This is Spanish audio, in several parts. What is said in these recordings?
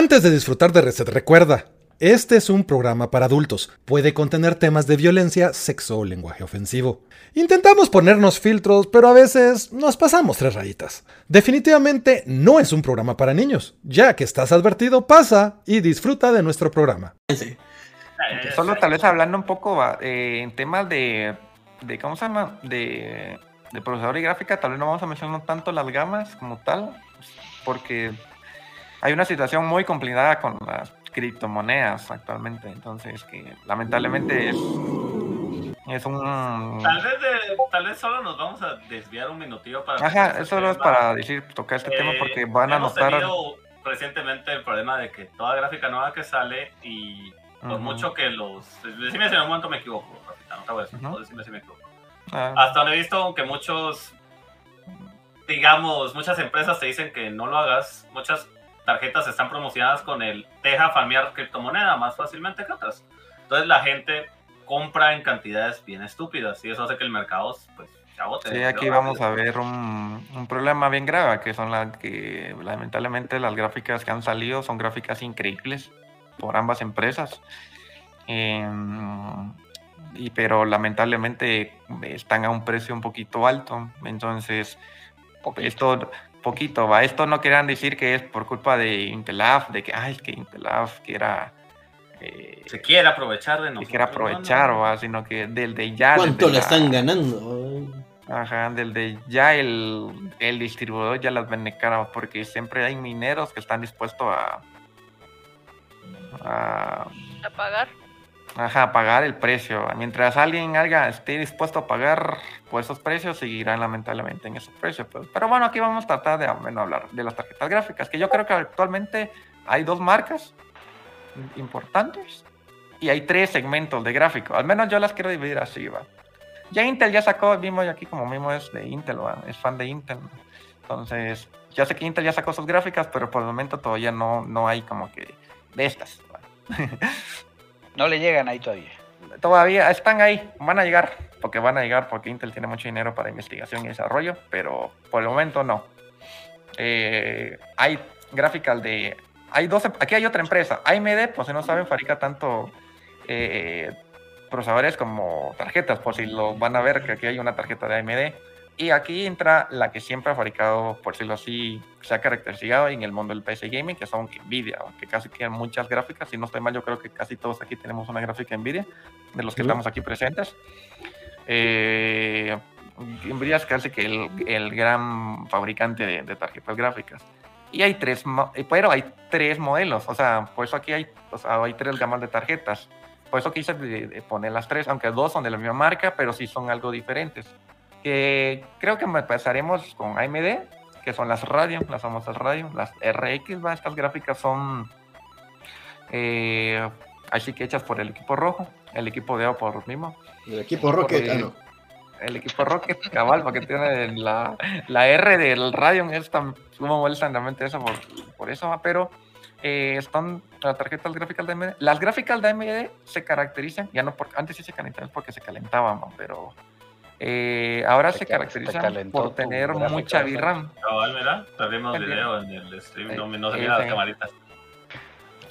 Antes de disfrutar de Reset, recuerda, este es un programa para adultos. Puede contener temas de violencia, sexo o lenguaje ofensivo. Intentamos ponernos filtros, pero a veces nos pasamos tres rayitas. Definitivamente no es un programa para niños. Ya que estás advertido, pasa y disfruta de nuestro programa. Solo tal vez hablando un poco eh, en temas de, de, ¿cómo se llama? De, de procesador y gráfica, tal vez no vamos a mencionar tanto las gamas como tal, porque hay una situación muy complicada con las criptomonedas actualmente, entonces que lamentablemente es, es un... Tal vez, tal vez solo nos vamos a desviar un minutillo para... Ajá, eso solo es para decir, tocar este tema porque van a notar... Tenido recientemente el problema de que toda gráfica nueva que sale y por mucho que los... Decime si en un momento me equivoco, no te voy a decir, decime si me equivoco. Ah. Hasta donde he visto que muchos, digamos, muchas empresas te dicen que no lo hagas, muchas tarjetas están promocionadas con el deja farmear criptomoneda más fácilmente que otras. Entonces la gente compra en cantidades bien estúpidas y eso hace que el mercado pues se agote. Sí, aquí vamos a ver un, un, problema bien grave, que son las que lamentablemente las gráficas que han salido son gráficas increíbles por ambas empresas. Em, y, pero lamentablemente están a un precio un poquito alto. Entonces, esto poquito, va. Esto no quieran decir que es por culpa de Intelaf, de que, ay, que Intelaf quiera. Eh, se quiere aprovechar de nosotros. Se quiere aprovechar, va, sino que del de ya. ¿Cuánto le están ganando? Ajá, del de ya el, el distribuidor ya las vende caras, porque siempre hay mineros que están dispuestos a. a, a pagar Ajá, pagar el precio. Mientras alguien esté dispuesto a pagar por esos precios, seguirán lamentablemente en esos precios. Pues. Pero bueno, aquí vamos a tratar de hablar de las tarjetas gráficas, que yo creo que actualmente hay dos marcas importantes y hay tres segmentos de gráfico. Al menos yo las quiero dividir así, va. Ya Intel ya sacó, mismo aquí como mismo es de Intel, es fan de Intel. Entonces, ya sé que Intel ya sacó sus gráficas, pero por el momento todavía no, no hay como que de estas. No le llegan ahí todavía. Todavía están ahí, van a llegar, porque van a llegar porque Intel tiene mucho dinero para investigación y desarrollo, pero por el momento no. Eh, hay gráficas de... Hay 12, aquí hay otra empresa, AMD, pues si no saben, fabrica tanto eh, procesadores como tarjetas, por si lo van a ver que aquí hay una tarjeta de AMD y aquí entra la que siempre ha fabricado, por decirlo así, se ha caracterizado en el mundo del PC gaming, que son Nvidia, que casi tienen muchas gráficas. Si no estoy mal, yo creo que casi todos aquí tenemos una gráfica Nvidia, de los que estamos aquí presentes. Eh, Nvidia es casi que el, gran fabricante de, tarjetas gráficas. Y hay tres, eh, pero hay tres modelos, o sea, por eso aquí hay, o sea, hay tres gamas de tarjetas. Por eso quise poner las tres, aunque dos son de la misma marca, pero sí son algo diferentes que creo que empezaremos con AMD, que son las radio, las famosas radio, las RX, ¿va? estas gráficas son eh, así que hechas por el equipo rojo, el equipo de por mismo. El equipo Rocket, ah, no. El equipo Rocket, cabal, porque tiene la, la R del Radeon, es tan, molestan realmente eso por, por eso, pero eh, están las tarjetas gráficas de AMD. Las gráficas de AMD se caracterizan, ya no porque antes sí se calentaban porque se calentaban, pero eh, ahora se, caracteriza por tener mucha VRAM. Cabal, mira, perdimos video en el stream, no, no se miran las camaritas.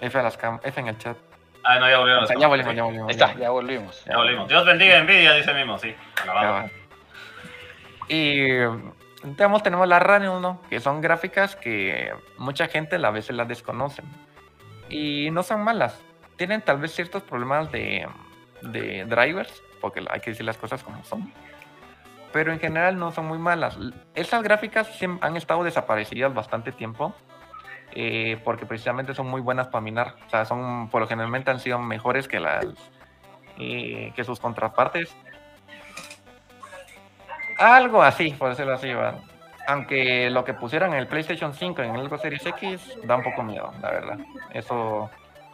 F, las cam F en el chat. Ah, no, ya volvimos. Ya volvimos, ya volvimos. Está, ya volvimos. Ya volvimos. Dios bendiga Nvidia, dice mismo, sí. Y tenemos, tenemos la ¿no? Que son gráficas que mucha gente a veces las desconocen. Y no son malas. Tienen tal vez ciertos problemas de, de drivers, porque hay que decir las cosas como son pero en general no son muy malas. Esas gráficas han estado desaparecidas bastante tiempo, eh, porque precisamente son muy buenas para minar. O sea, son, por lo generalmente han sido mejores que las eh, que sus contrapartes. Algo así, por decirlo así, Aunque lo que pusieron en el PlayStation 5 en el Xbox Series X da un poco miedo, la verdad. Eso,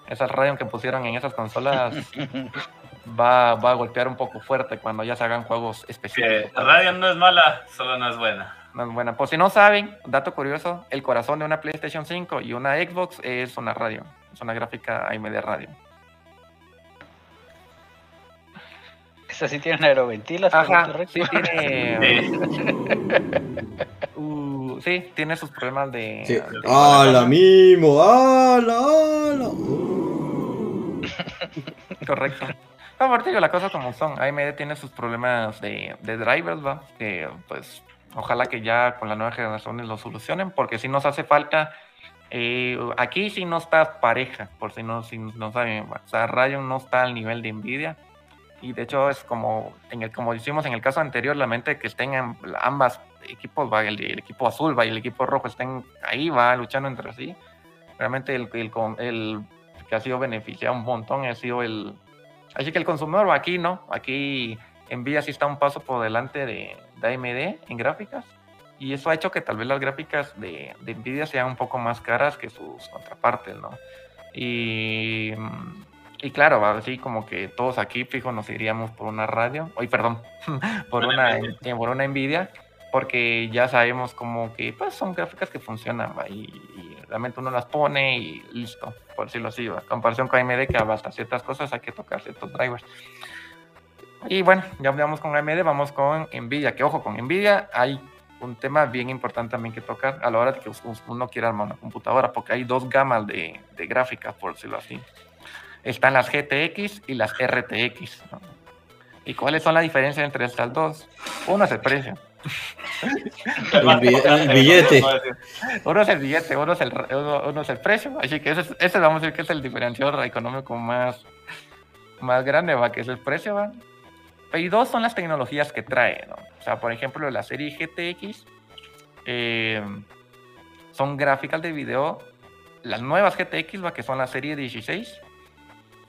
esas radios que pusieron en esas consolas va, va, a golpear un poco fuerte cuando ya se hagan juegos especiales. la radio no es mala, solo no es buena. No es buena. Por si no saben, dato curioso, el corazón de una PlayStation 5 y una Xbox es una radio, es una gráfica AMD radio. Esa sí tiene aeroventilas. Ajá, sí tiene... Uh, su, sí, tiene sus problemas de. Sí. de- ¡Hala, mimo! ¡Hala, hala! Correcto. No, por digo, las cosas como son. AMD tiene sus problemas de, de drivers, ¿va? Que pues ojalá que ya con la nueva generación lo solucionen, porque si nos hace falta. eh, aquí sí no está pareja, por si no, si no saben. O sea, Rayon no está al nivel de Nvidia. Y de hecho es como, en el, como hicimos en el caso anterior, la mente que en ambas equipos, va, el, el equipo azul va, y el equipo rojo estén ahí, va, luchando entre sí. Realmente el, el, el que ha sido beneficiado un montón ha sido el, Así que el consumidor aquí, ¿no? Aquí Nvidia sí está un paso por delante de, de AMD en gráficas. Y eso ha hecho que tal vez las gráficas de, de Nvidia sean un poco más caras que sus contrapartes, ¿no? Y, claro, así como que todos aquí, fijo, nos iríamos por una radio, hoy perdón, por una, por una Nvidia, porque ya sabemos como que pues, son gráficas que funcionan. Y, y realmente uno las pone y listo, por decirlo así, ¿va? comparación con AMD que hasta ciertas cosas hay que tocar ciertos drivers. Y bueno, ya hablamos con AMD, vamos con Nvidia, que ojo, con Nvidia hay un tema bien importante también que tocar a la hora de que uno quiera armar una computadora, porque hay dos gamas de, de gráficas, por decirlo así. Están las GTX y las RTX. ¿no? ¿Y cuáles son las diferencias entre estas dos? Uno es el precio. El, bi- el billete. Uno es el billete, uno es el, uno, uno es el precio. Así que ese, es- ese vamos a decir que es el diferenciador económico más, más grande, ¿va? que es el precio. ¿va? Y dos son las tecnologías que trae. ¿no? O sea, por ejemplo, la serie GTX eh, son gráficas de video. Las nuevas GTX, ¿va? que son la serie 16,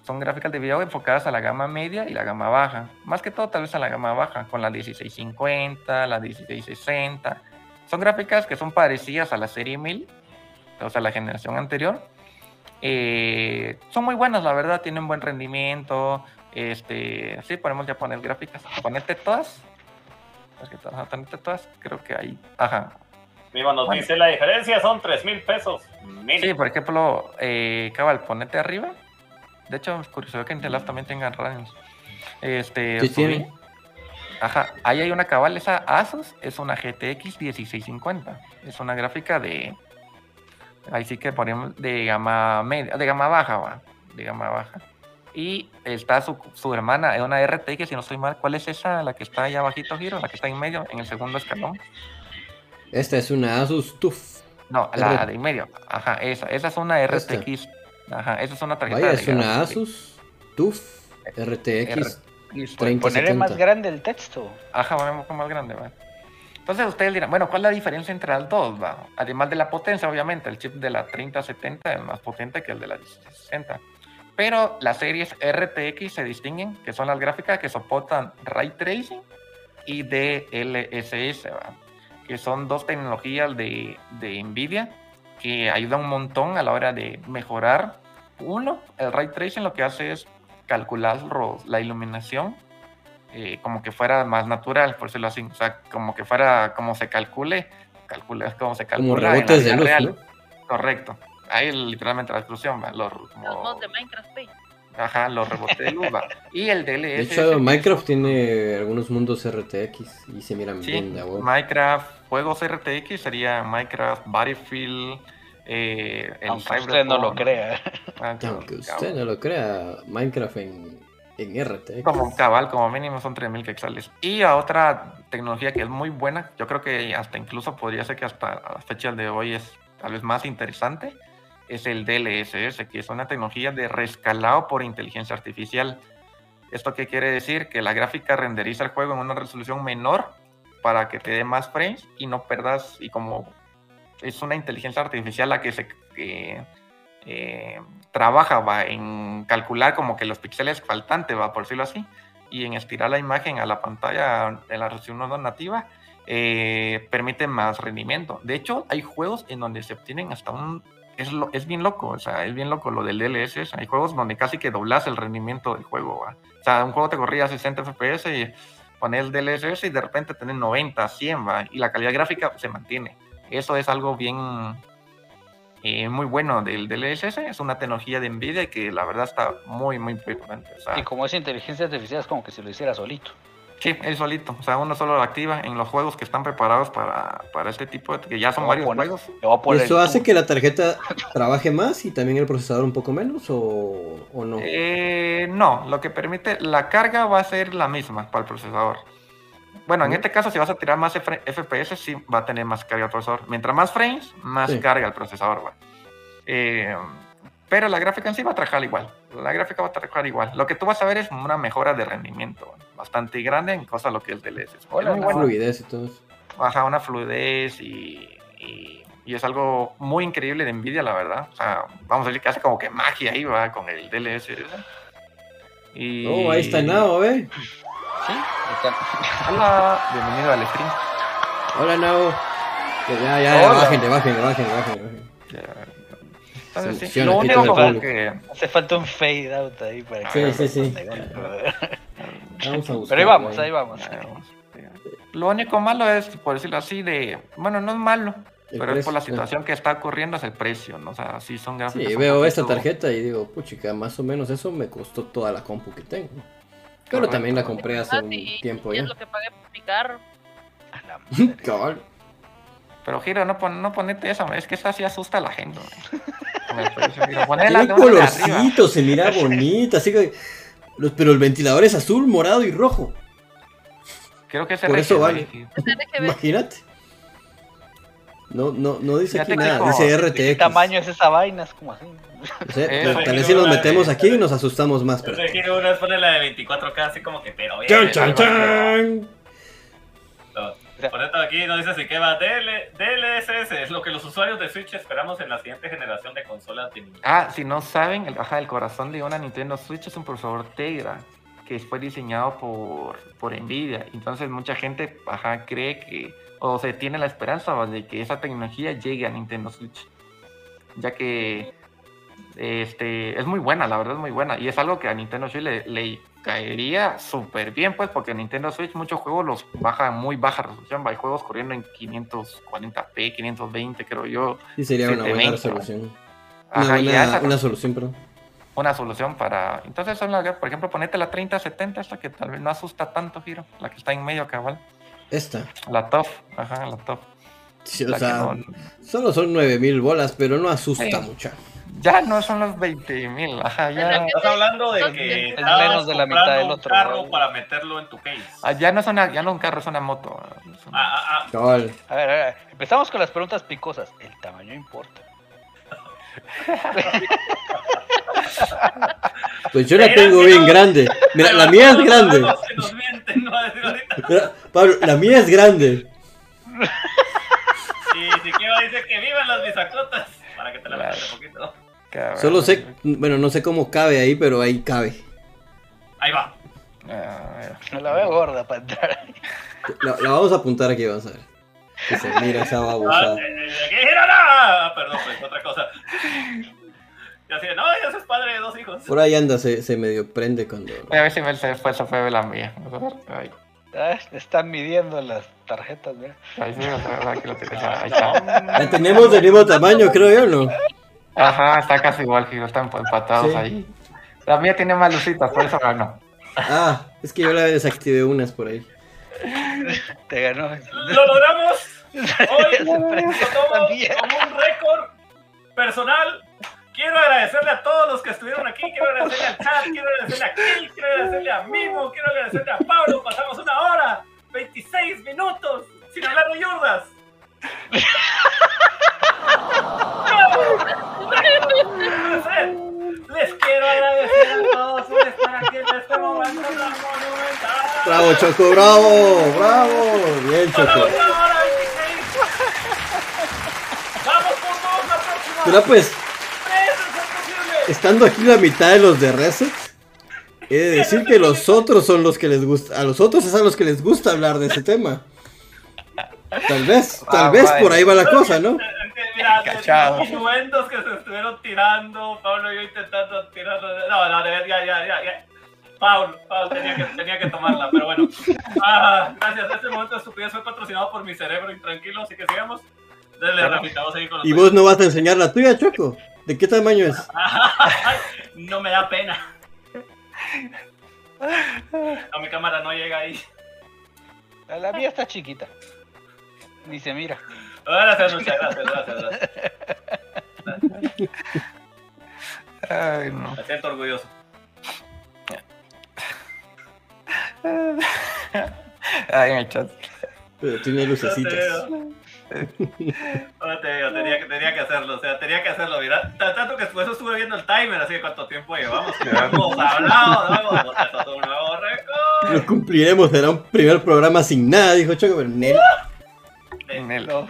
son gráficas de video enfocadas a la gama media y la gama baja. Más que todo, tal vez a la gama baja, con la 1650, la 1660. Son gráficas que son parecidas a la serie 1000, o sea, la generación anterior. Eh, son muy buenas, la verdad, tienen buen rendimiento. Este, sí, podemos ya poner gráficas. Ponerte todas. Es que todas, creo que ahí. Ajá. Mimo nos Bueno. dice la diferencia son 3 mil pesos. Sí, por ejemplo, eh, Cabal, ponete arriba. De hecho, es curioso que Labs también tenga radios. Este, Sí, subí. tiene. Ajá, ahí hay una cabal, esa Asus es una GTX 1650. Es una gráfica de. Ahí sí que ponemos de gama media, de gama baja, va. De gama baja. Y está su, su hermana, es una RTX, si no estoy mal. ¿Cuál es esa? La que está allá abajito, Giro, la que está en medio, en el segundo escalón. Esta es una Asus TUF. No, la R- de en medio. Ajá, esa. Esa es una. RTX. Ajá, esa es una tarjeta Vaya, es una. Asus TUF RTX. 30. Ponerle más 70. grande el texto. Ajá, va un poco más grande, va. Entonces ustedes dirán, bueno, ¿cuál es la diferencia entre las dos? Va? Además de la potencia, obviamente, el chip de la 3070 es más potente que el de la 1660. Pero las series RTX se distinguen, que son las gráficas que soportan Ray Tracing y DLSS, ¿va? que son dos tecnologías de, de NVIDIA que ayudan un montón a la hora de mejorar. Uno, el Ray Tracing lo que hace es calcular la iluminación eh, como que fuera más natural, por decirlo así. O sea, como que fuera, como se calcule, calcula, como se calcula. Como en la rebotes de vida luz, real. ¿no? Correcto. Ahí literalmente la exclusión, va. Los, como- Los mods de Minecraft, pe. ajá, los rebotes de luz, va. Y el DLS. De hecho, Minecraft tiene algunos mundos RTX y se miran Sí, bien. Minecraft, juegos RTX sería Minecraft, Battlefield, eh, el Aunque usted no lo crea. Ah, Aunque cabal. usted no lo crea, Minecraft en, en RTX. Como cabal, como mínimo son 3000 quetzales. Y a otra tecnología que es muy buena, yo creo que hasta incluso podría ser que hasta a la fecha de hoy es tal vez más interesante, es el DLSS, que es una tecnología de rescalado por inteligencia artificial. ¿Esto qué quiere decir? Que la gráfica renderiza el juego en una resolución menor para que te dé más frames y no perdas, y como es una inteligencia artificial la que se que, eh, trabaja va, en calcular como que los píxeles faltantes, va, por decirlo así, y en estirar la imagen a la pantalla en la resolución nativa, eh, permite más rendimiento. De hecho, hay juegos en donde se obtienen hasta un... Es, lo- es bien loco, o sea, es bien loco lo del DLSS. Hay juegos donde casi que doblas el rendimiento del juego. ¿va? O sea, un juego te corría a 60 FPS y pones el DLSS y de repente tenés 90, 100, ¿va? y la calidad gráfica se mantiene. Eso es algo bien eh, muy bueno del DLSS. Es una tecnología de NVIDIA que la verdad está muy, muy o sea, Y como es inteligencia artificial, es como que si lo hiciera solito. Sí, él solito. O sea, uno solo lo activa en los juegos que están preparados para, para este tipo de. que ya son varios juegos. ¿Y eso hace que la tarjeta trabaje más y también el procesador un poco menos o, o no? Eh, no, lo que permite. La carga va a ser la misma para el procesador. Bueno, en este caso, si vas a tirar más FPS, sí va a tener más carga el procesador. Mientras más frames, más carga el procesador. Eh, pero la gráfica en sí va a trabajar igual. La gráfica va a trabajar igual. Lo que tú vas a ver es una mejora de rendimiento bastante grande en cosa lo que el DLS. Es Hola, una fluidez y todo eso. Baja una fluidez y, y, es algo muy increíble de Nvidia, la verdad. O sea, vamos a decir que hace como que magia ahí, va, con el DLS. Y... Oh, ahí está Nao, ¿eh? Sí, Hola, bienvenido al stream. Hola, Nao. Ya, ya, ya, bajen, bajen, bajen, bajen. Entonces, sí, lo único que... Hace falta un fade out ahí para que... Sí, sí, sí. Vamos a buscar, Pero ahí vamos, ahí vamos. Lo único malo es, por decirlo así, de... Bueno, no es malo, pero es por la situación que está ocurriendo, es el precio, ¿no? O sea, sí son gráficos. Sí, veo esta tarjeta y digo, puchica, más o menos eso me costó toda la compu que tengo. Claro, también la compré hace un tiempo ya. es lo que pagué por mi carro. Pero Giro, no, pon, no ponete eso, es que eso así asusta a la gente. Tiene colorcito, se mira bonita, así que... Pero el ventilador es azul, morado y rojo. Creo que es Por eso vale. Imagínate. No, no, no dice aquí nada, dice RTX. ¿Qué tamaño es esa vaina? Es como así. tal vez si nos metemos aquí y nos asustamos más. Pero... Quiero una pone la de 24K así como que, pero... ¡Chan, chan, chan! Por esto aquí nos dice si que va DLSS, es lo que los usuarios de Switch esperamos en la siguiente generación de consolas de Nintendo. Ah, si no saben, el, ajá, el corazón de una Nintendo Switch es un procesador Tegra que fue diseñado por, por Nvidia. Entonces mucha gente ajá, cree que, o se tiene la esperanza de que esa tecnología llegue a Nintendo Switch. Ya que este, es muy buena, la verdad es muy buena. Y es algo que a Nintendo Switch le, le caería súper bien, pues, porque Nintendo Switch muchos juegos los baja muy baja resolución. Hay juegos corriendo en 540p, 520, creo yo. Sí, sería una buena resolución. una, una, solución, perdón. Una solución para. Entonces, por ejemplo, ponete la 3070, esta que tal vez no asusta tanto, Giro, la que está en medio cabal. Esta. La top, ajá, la top. Sí, o sea, solo son 9000 bolas, pero no asusta mucho ya no son los 20 mil. ya. Estás hablando de que es menos de la mitad del otro. Un carro para meterlo en tu case. Ah, ya no es una, ya no un carro, es una moto. Ah, ah, ah. A, ver, a ver, empezamos con las preguntas picosas. El tamaño importa. Pues yo la tengo bien grande. Mira, la mía es grande. Pablo, la mía es grande. Sí, si quiero decir que vivan las bisacotas para que te la veas un poquito. Solo sé, bueno, no sé cómo cabe ahí, pero ahí cabe. Ahí va. No la veo gorda para entrar. La, la, vamos a apuntar aquí, vamos a ver. Que se mira esa babosa. Ah, eh, eh, perdón, pues otra cosa. Y así, no, ya es padre de dos hijos. Por ahí anda, se, se medio prende cuando. A ver si me se fue, eso fue la mía. Ahí. Ah, están midiendo las tarjetas, ¿eh? Ahí sí, aquí lo tienes. Ahí está. La tenemos del mismo tamaño, creo yo, ¿no? Ajá, está casi igual, que están empatados ahí. La mía tiene más lucitas, por eso ganó. Ah, es que yo la desactivé unas por ahí. Te ganó. ¡Lo logramos! Hoy lo tomo como un récord personal. Quiero agradecerle a todos los que estuvieron aquí. Quiero agradecerle al chat, quiero agradecerle a Kill, quiero agradecerle a Mimo, quiero agradecerle a Pablo. Pasamos una hora, 26 minutos sin hablar de yurdas. Les quiero agradecer a todos por estar aquí en este momento monumental. Bravo, Choco, bravo, bravo. Bien, Choco. Vamos por todos la próxima. Mira, pues, estando aquí la mitad de los de Reset, he de decir que los otros son los que les gusta. A los otros es a los que les gusta hablar de ese tema. Tal vez, tal ah, vez por ahí va la cosa, ¿no? Mira, los innuendos que se estuvieron tirando, Pablo y yo intentando tirarlo. No, no, ya, ya, ya, ya. Paul, Paul tenía que, tenía que tomarla, pero bueno. Ah, gracias. Este momento de estupidez fue patrocinado por mi cerebro intranquilo, así que sigamos. Dale, repitamos ahí con ¿Y vos no vas a enseñar la tuya, Choco? ¿De qué tamaño es? no me da pena. No, mi cámara no llega ahí. La mía está chiquita. Ni se mira. Gracias, muchas gracias, gracias, gracias. Ay, no. Me siento orgulloso. Ay, en el chat. Pero tiene lucecitas. No te digo, tenía, que, tenía que hacerlo, o sea, tenía que hacerlo, mira. Tanto que después estuve viendo el timer, así que cuánto tiempo llevamos. Hemos hablado, hemos puesto un nuevo récord. Lo cumpliremos, será un primer programa sin nada, dijo Choco, pero Nel. Nel. No.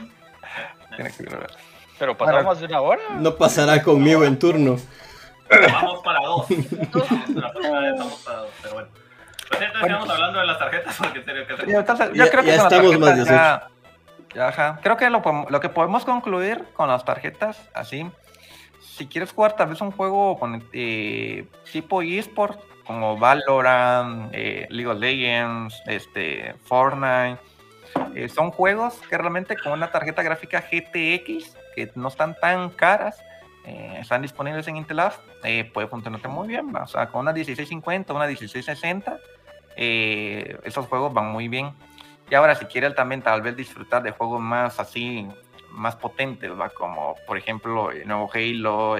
Tiene que grabar. Pero pasamos más de una hora. No pasará conmigo en turno. Vamos para dos. La próxima vez vamos para dos, pero bueno. Pues entonces estamos hablando de las tarjetas porque tengo que hacer. Yo, entonces, yo Ya- creo que ya estamos más tarjetas ya- ya, ajá. Creo que lo, lo que podemos concluir con las tarjetas, así, si quieres jugar tal vez un juego con eh, tipo eSport, como Valorant, eh, League of Legends, este, Fortnite, eh, son juegos que realmente con una tarjeta gráfica GTX, que no están tan caras, eh, están disponibles en Intel eh, puede funcionarte muy bien, o sea, con una 1650, una 1660, eh, esos juegos van muy bien. Y ahora, si quieres también tal vez disfrutar de juegos más así, más potentes, ¿va? como por ejemplo el nuevo Halo,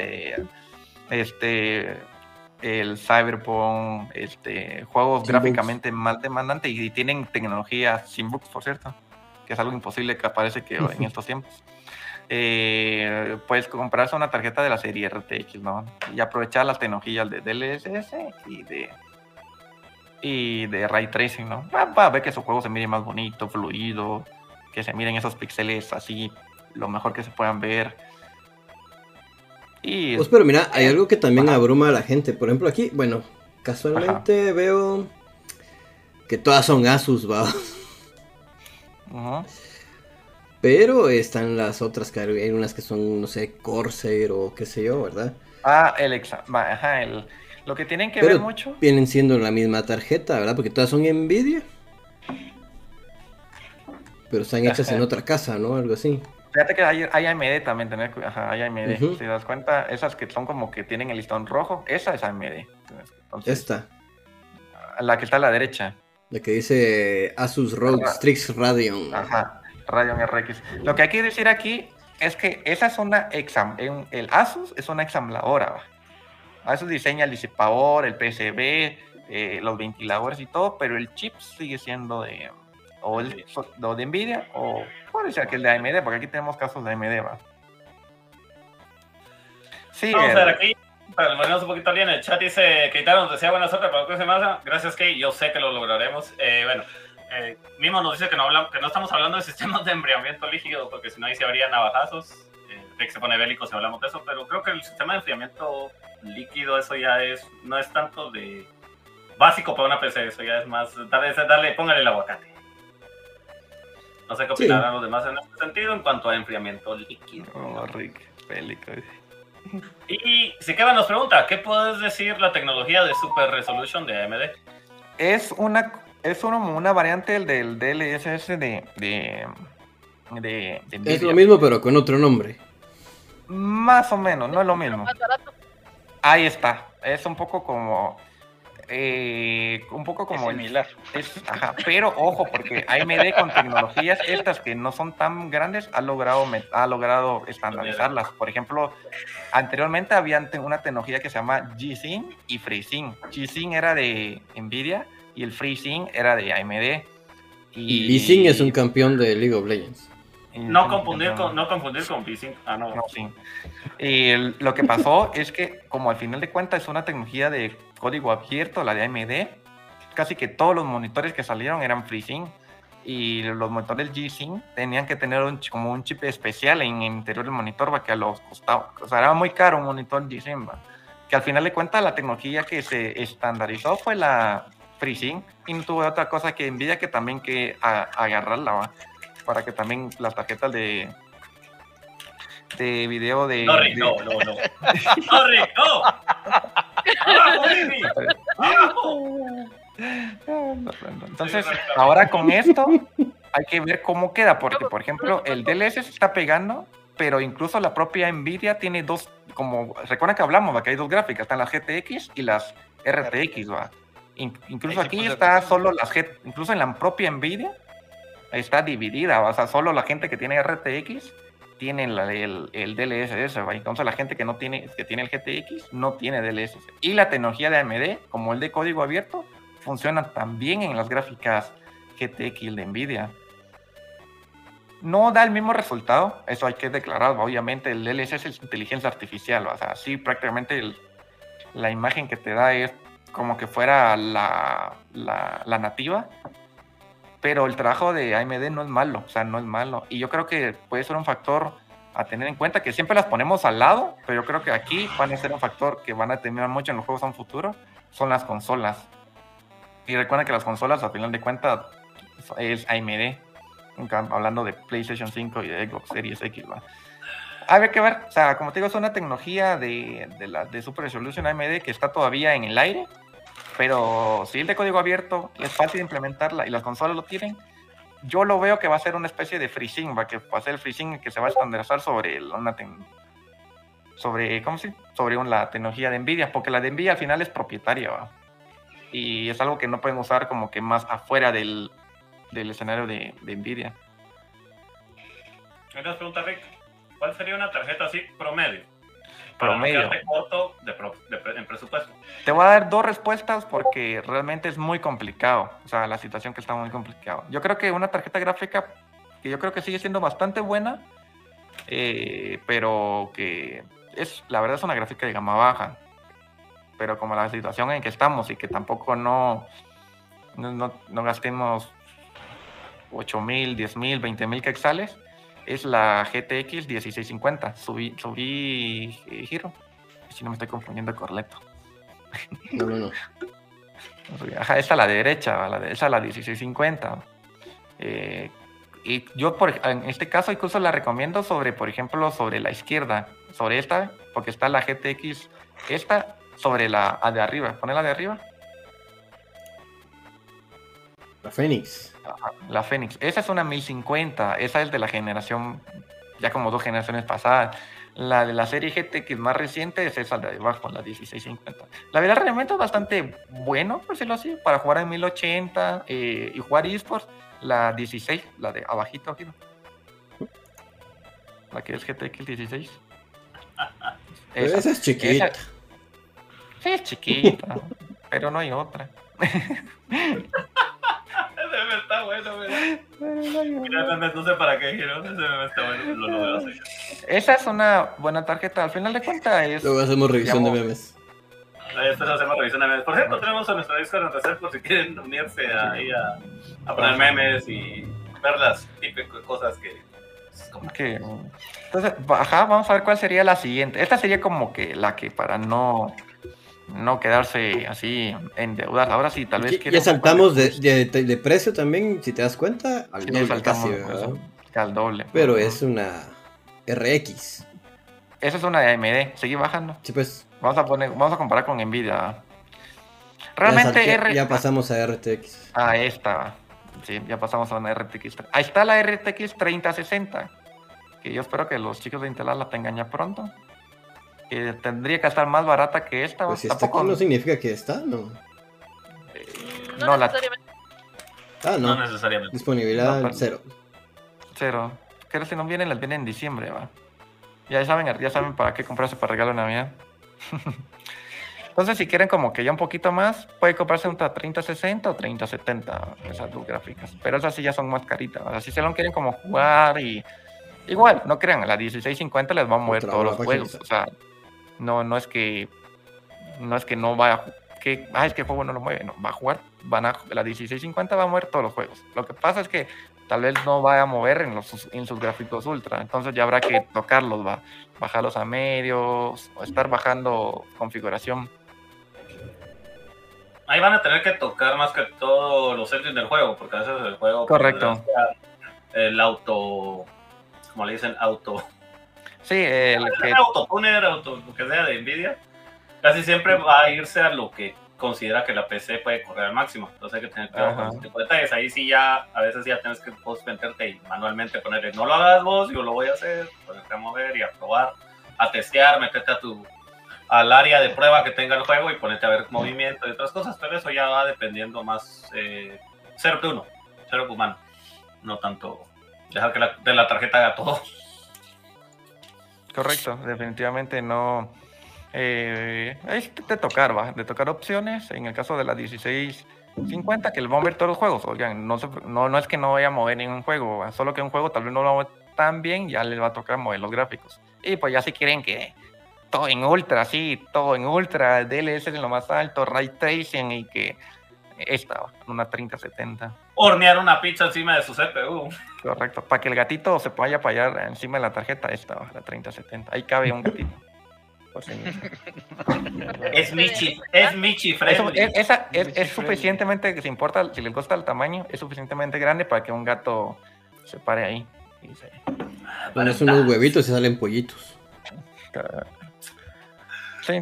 este, el Cyberpunk, este, juegos Sin gráficamente más demandantes y, tienen tecnología sin bugs, por cierto, que es algo imposible que aparece que en estos tiempos. Eh, puedes comprarse una tarjeta de la serie RTX, ¿no? Y aprovechar las tecnologías de DLSS y de y de ray tracing, ¿no? Va, va a ver que su juego se mire más bonito, fluido, que se miren esos píxeles así, lo mejor que se puedan ver. Y Pues pero mira, hay algo que también abruma a la gente. Por ejemplo, aquí, bueno, casualmente veo que todas son Asus, va. Ujú. Pero están las otras que hay unas que son, no sé, Corsair o qué sé yo, ¿verdad? Ah, el ajá, el, lo que tienen que Pero ver mucho. vienen siendo la misma tarjeta, ¿verdad? Porque todas son Nvidia. Pero están hechas en Ajá. otra casa, ¿no? Algo así. Fíjate que hay, hay AMD también, tener, ajá, hay AMD. Ujú. Si te das cuenta, esas que son como que tienen el listón rojo, esa es AMD. Entonces, Esta, la que está a la derecha. la que dice Asus ROG. Strix Radeon. Ajá, Radeon RX. Lo que hay que decir aquí es que esa es una exam, el Asus es una examinadora. ¿va? Asus diseña el disipador, el PCB, eh, los ventiladores y todo, pero el chip sigue siendo de o, el, o de Nvidia o puede ser que el de AMD, porque aquí tenemos casos de AMD, ¿va? Sí, Vamos a el- ver aquí. Para un poquito bien, el chat dice que nos desea buena suerte para la semana. Gracias, Kay. Yo sé que lo lograremos. Eh, bueno, eh, Mimo nos dice que no, hablamos, que no estamos hablando de sistemas de enfriamiento líquido, porque si no, ahí se habría navajazos. Eh, que se pone bélico si hablamos de eso, pero creo que el sistema de enfriamiento líquido, eso ya es, no es tanto de básico para una PC, eso ya es más, darle, darle póngale el aguacate. No sé qué Sí. opinarán los demás en este sentido en cuanto a enfriamiento líquido. Oh, Rick, bélico. Y si Kevin nos pregunta, ¿qué puedes decir la tecnología de Super Resolution de AMD? Es una, es una, una variante del, del DLSS de, de, de, de Es lo mismo, pero con otro nombre. Más o menos, no es lo mismo. Ahí está. Es un poco como. Eh, un poco como. Es el- similar. es- ajá, pero ojo, porque AMD con tecnologías estas que no son tan grandes ha logrado, ha logrado estandarizarlas. Por ejemplo, anteriormente había una tecnología que se llama G-Sync y FreeSync. G-Sync era de Nvidia y el FreeSync era de AMD. Y, y Sing es un campeón de League of Legends. No confundir con, no confundir con. Ah, no. no, sí. Y el- lo que pasó es que, como al final de cuentas es una tecnología de código abierto, la de AMD, casi que todos los monitores que salieron eran FreeSync. Y los monitores G-Sync tenían que tener un, como un chip especial en el interior del monitor, va, que a los costaba. O sea, era muy caro un monitor G-Sync. Que al final de cuentas la tecnología que se estandarizó fue la FreeSync. Y no tuvo otra cosa que envidia que también que a- agarrarla, va. Para que también las tarjetas de de video de, No, de- no, no. Entonces, ahora con esto hay que ver cómo queda, porque por ejemplo el DLS se está pegando, pero incluso la propia Nvidia tiene dos, como recuerda que hablamos, ¿va? que hay dos gráficas, están las GTX y las RTX, ¿va? In- incluso aquí está solo las incluso en la propia Nvidia está dividida, o sea, solo la gente que tiene RTX tiene el, DLSS, entonces la gente que no tiene, que tiene el GTX no tiene DLSS. Y la tecnología de AMD, como el de código abierto, funciona también en las gráficas GTX de Nvidia. No da el mismo resultado, eso hay que declarar, obviamente el DLSS es inteligencia artificial, o sea, sí prácticamente la imagen que te da es como que fuera la nativa, pero el trabajo de AMD no es malo, o sea, no es malo. Y yo creo que puede ser un factor a tener en cuenta, que siempre las ponemos al lado, pero yo creo que aquí van a ser un factor que van a tener mucho en los juegos a un futuro, son las consolas. Y recuerden que las consolas, a final de cuentas, es AMD, hablando de PlayStation 5 y de Xbox Series X, ¿va? Hay que ver, o sea, como te digo, es una tecnología de, de, la, de Super Resolution AMD que está todavía en el aire, pero si es de código abierto, es fácil de implementarla y las consolas lo tienen, yo lo veo que va a ser una especie de FreeSync, va que va a ser el FreeSync que se va a estandarizar sobre una sobre cómo se sobre una, tecnología de Nvidia, porque la de Nvidia al final es propietaria, y es algo que no pueden usar como que más afuera del, del escenario de, de Nvidia. Una pregunta, Rick. ¿Cuál sería una tarjeta así promedio? Promedio. corto en presupuesto. Te voy a dar dos respuestas porque realmente es muy complicado. O sea, la situación que está muy complicado. Yo creo que una tarjeta gráfica que yo creo que sigue siendo bastante buena, eh, pero que es, la verdad es una gráfica de gama baja. Pero como la situación en que estamos y que tampoco no, no, no, gastemos 8 mil, 10 mil, 20 mil quexales, es la GTX 1650. Subí, subí eh, giro. Si no me estoy confundiendo correcto. No, no, no. Ajá, esa a la derecha, la esa la 1650. Eh, y yo por, en este caso incluso la recomiendo sobre, por ejemplo, sobre la izquierda, sobre esta, porque está la GTX, esta sobre la de arriba. Pone la de arriba. La Fénix. La Fénix. Esa es una 1050. Esa es de la generación, ya como dos generaciones pasadas. La de la serie GT, más reciente, es esa de abajo, la 1650. La verdad, realmente es bastante bueno, por decirlo así, para jugar en 1080 eh, y jugar esports. La 16, la de abajito aquí. La que es GTX 16. esa, es chiquita. sí, es chiquita, pero no hay otra. está bueno, Mira, no sé para qué ese está bueno, lo, lo Esa es una buena tarjeta, al final de cuentas es... Luego hacemos revisión de memes. Después hacemos revisión de memes. Por cierto, tenemos a nuestro Discord en por si quieren unirse ahí a, a poner memes y ver las típicas cosas que como que entonces ajá, vamos a ver cuál sería la siguiente esta sería como que la que para no no quedarse así en deuda. Ahora sí, tal vez... Ya saltamos de, de, precio también, si te das cuenta, al doble casi, al doble. Pero es una RX. Esa es una de AMD, seguí bajando. Sí, pues. Vamos a poner, vamos a comparar con Nvidia. Realmente ya, pasamos a RTX. Ah, esta. Sí, ya pasamos a una RTX. Ahí está la RTX 3060. Que yo espero que los chicos de Intel la tengan ya pronto que tendría que estar más barata que esta. Pues si está no significa que está, no. Eh, no, necesariamente. Ah, no. necesariamente. Disponibilidad cero. Cero. Que si no vienen, las vienen en diciembre, va. Ya saben, ya saben para qué comprarse para regalo de Navidad. Entonces, si quieren como que ya un poquito más, puede comprarse un 3060 o 3070, esas dos gráficas. Pero esas sí ya son más caritas. O sea, si se lo quieren como jugar y... Igual, no crean, a la 1650 les va a mover todos los juegos. O sea, no, no es que no es que no vaya que ah, es que el juego no lo mueve, no, va a jugar, van a la 1650 va a mover todos los juegos. Lo que pasa es que tal vez no vaya a mover en los en sus gráficos ultra, entonces ya habrá que tocarlos, va, bajarlos a medios o estar bajando configuración. Ahí van a tener que tocar más que todo los settings del juego, porque a veces el juego pues, correcto el auto como le dicen auto Sí, el que... auto, lo que sea de Nvidia, casi siempre va a irse a lo que considera que la PC puede correr al máximo. Entonces hay que tener cuidado con ese tipo de detalles. Ahí sí ya, a veces ya tienes que vos meterte y manualmente ponerle, no lo hagas vos, yo lo voy a hacer, ponerte a mover y a probar, a testear, meterte a tu al área de prueba que tenga el juego y ponerte a ver movimiento y otras cosas, pero eso ya va dependiendo más eh, 0 que 1, 0 que humano. no tanto dejar que la, de la tarjeta haga todo. Correcto, definitivamente no. Eh, es de tocar, va, de tocar opciones. En el caso de la 1650, que le va a mover todos los juegos. Oigan, no, no, no es que no vaya a mover ningún juego, solo que un juego tal vez no lo mueve tan bien, ya les va a tocar mover los gráficos. Y pues ya si quieren que todo en ultra, sí, todo en ultra, DLS en lo más alto, ray tracing y que esta, una 3070. Hornear una pizza encima de su CPU. Correcto, para que el gatito se vaya para allá encima de la tarjeta, esta, la 3070. Ahí cabe un gatito. es Michi, es Michi friendly. Es, esa, es, suficientemente, si importa, si les gusta el tamaño, es suficientemente grande para que un gato se pare ahí. Y se... Pones unos huevitos y salen pollitos. Sí,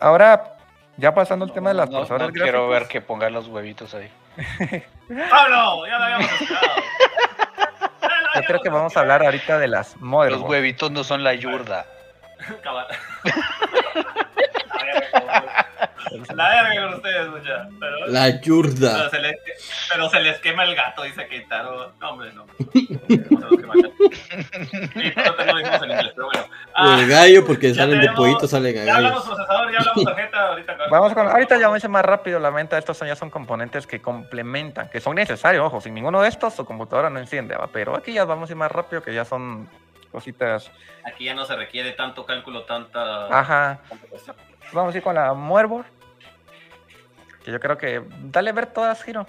ahora ya pasando el tema de las no, no quiero ver que pongan los huevitos ahí. ¡Pablo! Ya lo habíamos Yo creo que vamos a hablar ahorita de las motherboards. Los huevitos no son la yurda. La verga con ustedes, mucha. Pero, la yurda. Pero se, les, pero se les quema el gato, dice que Taro. No, hombre, no. el gallo, porque salen de pollito, salen a Ya hablamos procesador, ya hablamos tarjeta. Ahorita, Vamos con, ahorita ya vamos a ir más rápido. La venta estos ya son componentes que complementan, que son necesarios. Ojo, sin ninguno de estos, su computadora no enciende. Pero aquí ya vamos a ir más rápido, que ya son cositas. Aquí ya no se requiere tanto cálculo, tanta. Ajá. Vamos a ir con la motherboard. Que yo creo que. Dale ver todas, Giro.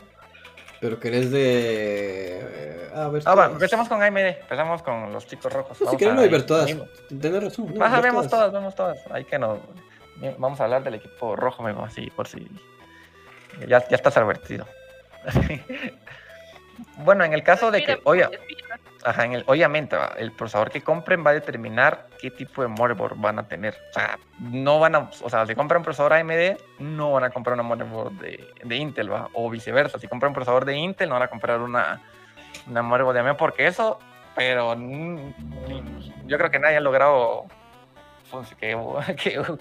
Pero querés de. Ah, ver ah, va, empecemos con AMD. Empezamos con los chicos rojos. si querés no ver todas. Tienes razón. No, vemos todas. vemos todas. Hay que no. Vamos a hablar del equipo rojo, así, por si. Ya, ya estás advertido. bueno, en el caso de que. Oye, Ajá, en el, obviamente, el procesador que compren va a determinar qué tipo de motherboard van a tener. O sea, no van a, o sea, si compran un procesador AMD, no van a comprar una motherboard de, de Intel, ¿va? o viceversa. Si compran un procesador de Intel, no van a comprar una, una motherboard de AMD, porque eso, pero yo creo que nadie ha logrado que,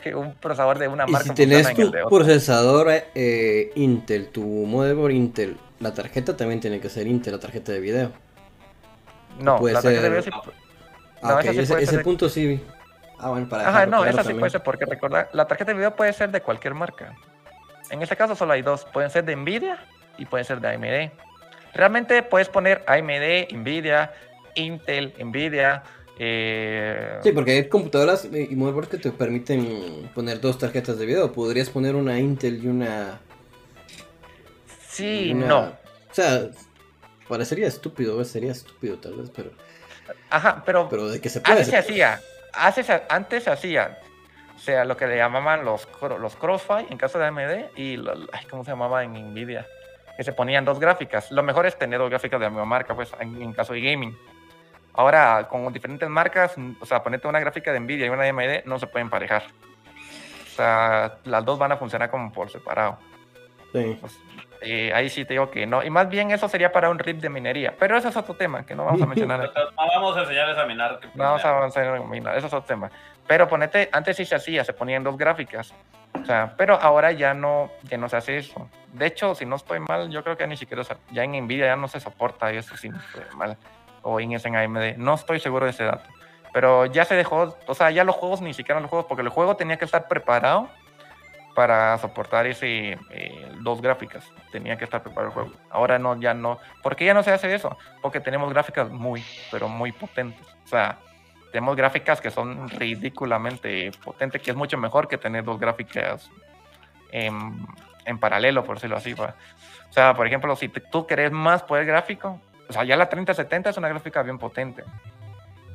que, un procesador de una marca. Y si tenés tu procesador eh, Intel, tu motherboard Intel, la tarjeta también tiene que ser Intel, la tarjeta de video. No, puede la tarjeta de video sí. Ah, no, ese, punto sí. Ah, bueno, para Ajá, no, esa sí puede ser, porque recordar, la tarjeta de video puede ser de cualquier marca. En este caso solo hay dos, pueden ser de Nvidia y pueden ser de AMD. Realmente puedes poner AMD, Nvidia, Intel, Nvidia. Eh... Sí, porque hay computadoras y motherboards que te permiten poner dos tarjetas de video. Podrías poner una Intel y una. Sí, no. O sea, Parecería estúpido, sería estúpido tal vez, pero. Ajá, pero. Pero de que se puede. Antes se hacía. Antes se hacía. O sea, lo que le llamaban los, los crossfire en caso de AMD y. ¿Cómo se llamaba en Nvidia? Que se ponían dos gráficas. Lo mejor es tener dos gráficas de la misma marca, pues, en, caso de gaming. Ahora, con diferentes marcas, o sea, ponerte una gráfica de Nvidia y una de AMD no se pueden parejar. O sea, las dos van a funcionar como por separado. Sí. Pues, eh, ahí sí te digo que no. Y más bien eso sería para un RIP de minería. Pero eso es otro tema que no vamos a mencionar. Aquí. vamos a enseñarles a minar. No vamos a avanzar a minar. Eso es otro tema. Pero ponete, antes sí se hacía, se ponían dos gráficas. O sea, pero ahora ya no, ya no se hace eso. De hecho, si no estoy mal, yo creo que ni siquiera ya en Nvidia ya no se soporta eso, si no estoy mal. O en en AMD. No estoy seguro de ese dato. Pero ya se dejó, o sea, ya los juegos ni siquiera los juegos, porque el juego tenía que estar preparado para soportar ese eh, dos gráficas. Tenía que estar preparado el juego. Ahora no, ya no. ¿Por qué ya no se hace eso? Porque tenemos gráficas muy, pero muy potentes. O sea, tenemos gráficas que son ridículamente potentes, que es mucho mejor que tener dos gráficas en, en paralelo, por decirlo así. O sea, por ejemplo, si tú querés más poder gráfico, o sea, ya la 3070 es una gráfica bien potente.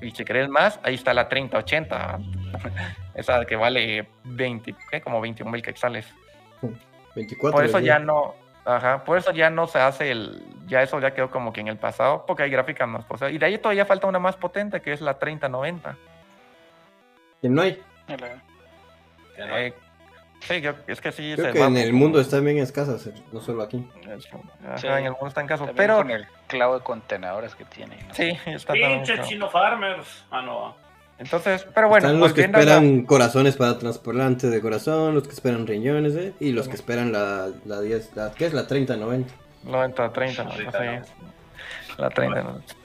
Y si querés más, ahí está la 3080. Esa que vale 20, ¿qué? como 21 mil quetzales. 24. Por eso ya no, ajá, por eso ya no se hace el, ya eso ya quedó como que en el pasado, porque hay gráficas más potentes. Y de ahí todavía falta una más potente, que es la 3090. ¿Y no hay? Eh, Sí, es que sí. Creo que en el mundo están bien escasas, no solo aquí. Sí, en el mundo están escasos, pero... Con el clavo de contenedores que tiene. Sí, está Pinche chino farmers. Ah, no. Entonces, pero bueno. Están los que esperan corazones para trasplante de corazón, los que esperan riñones, ¿eh? Y los que esperan la, la 10, la, ¿qué es? La 30-90. 90-30, La 30.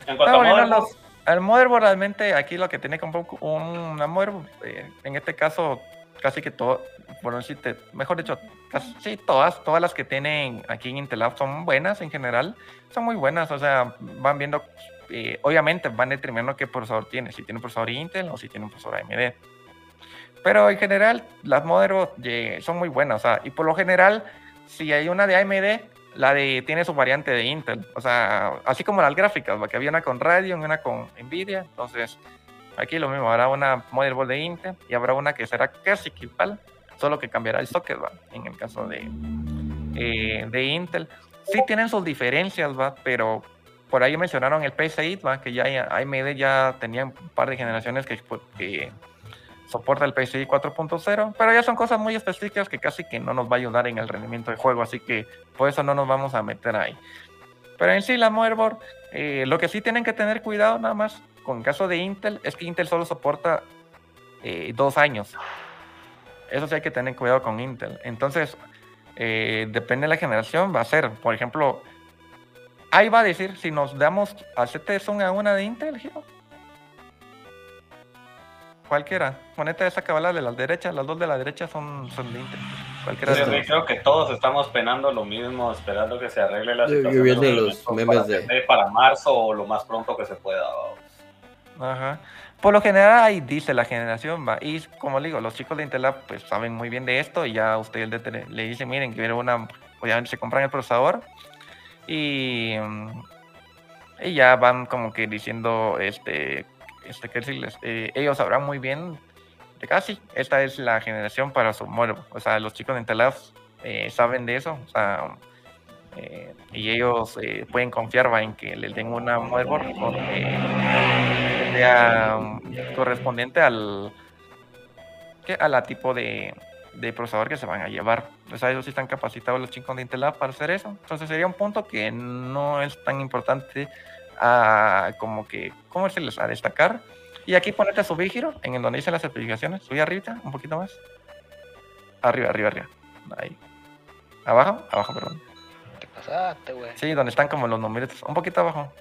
En cuanto a el motherboard realmente aquí lo que tiene como un, una motherboard, eh, en este caso casi que todo, bueno, si te, mejor dicho, casi todas, todas las que tienen aquí en Intel son buenas en general, son muy buenas, o sea, van viendo, eh, obviamente van determinando qué procesador tiene, si tiene un procesador Intel o si tiene un procesador AMD. Pero en general, las motherboards eh, son muy buenas, o sea, y por lo general, si hay una de AMD, la de tiene su variante de Intel, o sea, así como las gráficas, que había una con Radeon una con Nvidia, entonces aquí lo mismo, habrá una motherboard de Intel y habrá una que será casi igual, solo que cambiará el socket, ¿va? en el caso de, eh, de Intel. Sí tienen sus diferencias, ¿va? pero por ahí mencionaron el PCI, ¿va? que ya AMD ya tenía un par de generaciones que, que soporta el PCI 4.0, pero ya son cosas muy específicas que casi que no nos va a ayudar en el rendimiento del juego, así que por eso no nos vamos a meter ahí. Pero en sí la motherboard, eh, lo que sí tienen que tener cuidado nada más con el caso de Intel es que Intel solo soporta eh, dos años. Eso sí hay que tener cuidado con Intel. Entonces, eh, depende de la generación, va a ser, por ejemplo, ahí va a decir si nos damos a CT Zoom a una de Intel, Giro Cualquiera. Ponete esa cabala de la derecha, las dos de la derecha son, son de Intel. Cualquiera de creo que todos estamos penando lo mismo, esperando que se arregle la situación. de los memes de... Para marzo o lo más pronto que se pueda. Ajá. Por lo general ahí dice la generación, va. Y como le digo, los chicos de Intel pues saben muy bien de esto y ya usted le dice, miren, quiero una, obviamente se compran el procesador y, y ya van como que diciendo, este, este, ¿qué decirles? Eh, ellos sabrán muy bien de casi, esta es la generación para su modelo. O sea, los chicos de Intel eh, saben de eso. O sea, eh, y ellos pueden confiar en que les den una motherboard sea correspondiente al a la tipo de, de, procesador que se van a llevar. O sea, ellos sí están capacitados los chicos de Intel para hacer eso. Entonces sería un punto que no es tan importante a como que, ¿cómo les A destacar. Y aquí ponerte a subir giro, en donde dice las especificaciones. Subir arriba, un poquito más. Arriba, arriba, arriba. Ahí. Abajo, abajo, perdón. Te pasaste, güey. Sí, donde están como los numeritos. Un poquito abajo.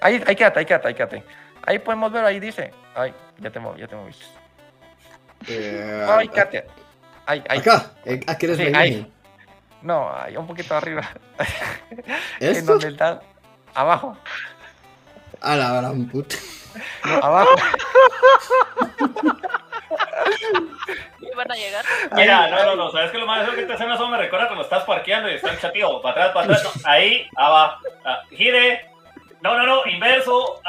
Ahí, ahí quédate, ahí quédate, ahí quédate. Ahí podemos ver, ahí dice. Ay, ya te moví, ya te moviste. Eh, ay, quédate. Ahí, ahí. Acá, aquí eres sí, ahí. No, ahí un poquito arriba. ¿Esto? en donde está Abajo. A la gran puta. abajo. van a llegar? Mira, no, no, no. ¿Sabes qué lo más es que esta escena solo me recuerda cuando estás parqueando y estás chatío? Para atrás, para atrás. ahí, abajo. Ah, gire. No, no, no. Inverso.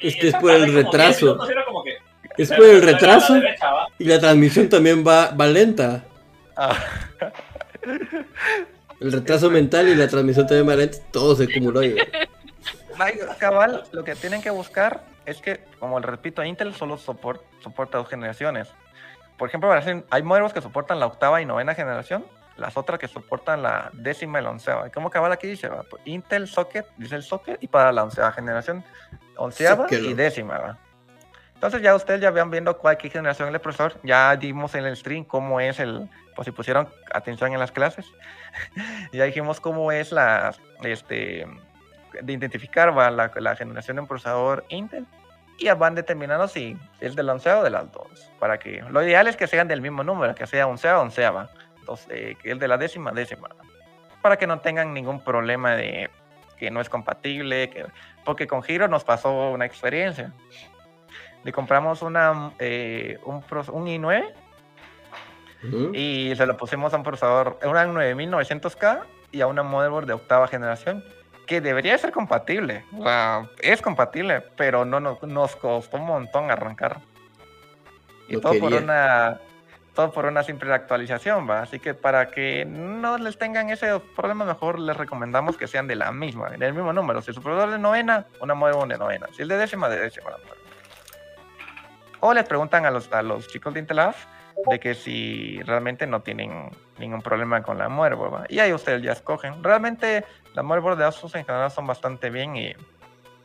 Es que es por el retraso. es por el retraso. y la transmisión también va, va lenta. Ah. El retraso mental y la transmisión también todo se acumuló ahí. Cabal, lo que tienen que buscar es que, como repito, Intel solo soporta dos generaciones. Por ejemplo, hay modelos que soportan la octava y novena generación, las otras que soportan la décima y la onceava. ¿Cómo cabal aquí dice? Pues Intel Socket, dice el Socket, y para la onceava generación, onceava y décima. Entonces ya ustedes ya vean viendo cuál generación es el profesor. Ya dimos en el stream cómo es el, por si pusieron atención en las clases. ya dijimos cómo es la, este, de identificar va, la, la, generación de un procesador Intel y ya van determinando si es del onceavo o de las dos. Para que, lo ideal es que sean del mismo número, que sea onceava, onceava. Entonces, eh, que es de la décima, décima. Para que no tengan ningún problema de que no es compatible, que, porque con Giro nos pasó una experiencia. Le compramos una, eh, un, un i9 y se lo pusimos a un procesador, una 9900K y a una motherboard de octava generación, que debería ser compatible. O sea, es compatible, pero no nos, costó un montón arrancar. Y todo por una todo por una simple actualización, ¿va? Así que para que no les tengan ese problema, mejor les recomendamos que sean de la misma, del mismo número. Si su procesador es de novena, una motherboard de novena. Si es de décima, de décima. O les preguntan a los, a los chicos de Intel de que si realmente no tienen ningún problema con la motherboard. Y ahí ustedes ya escogen. Realmente las motherboards de Asus en general son bastante bien y...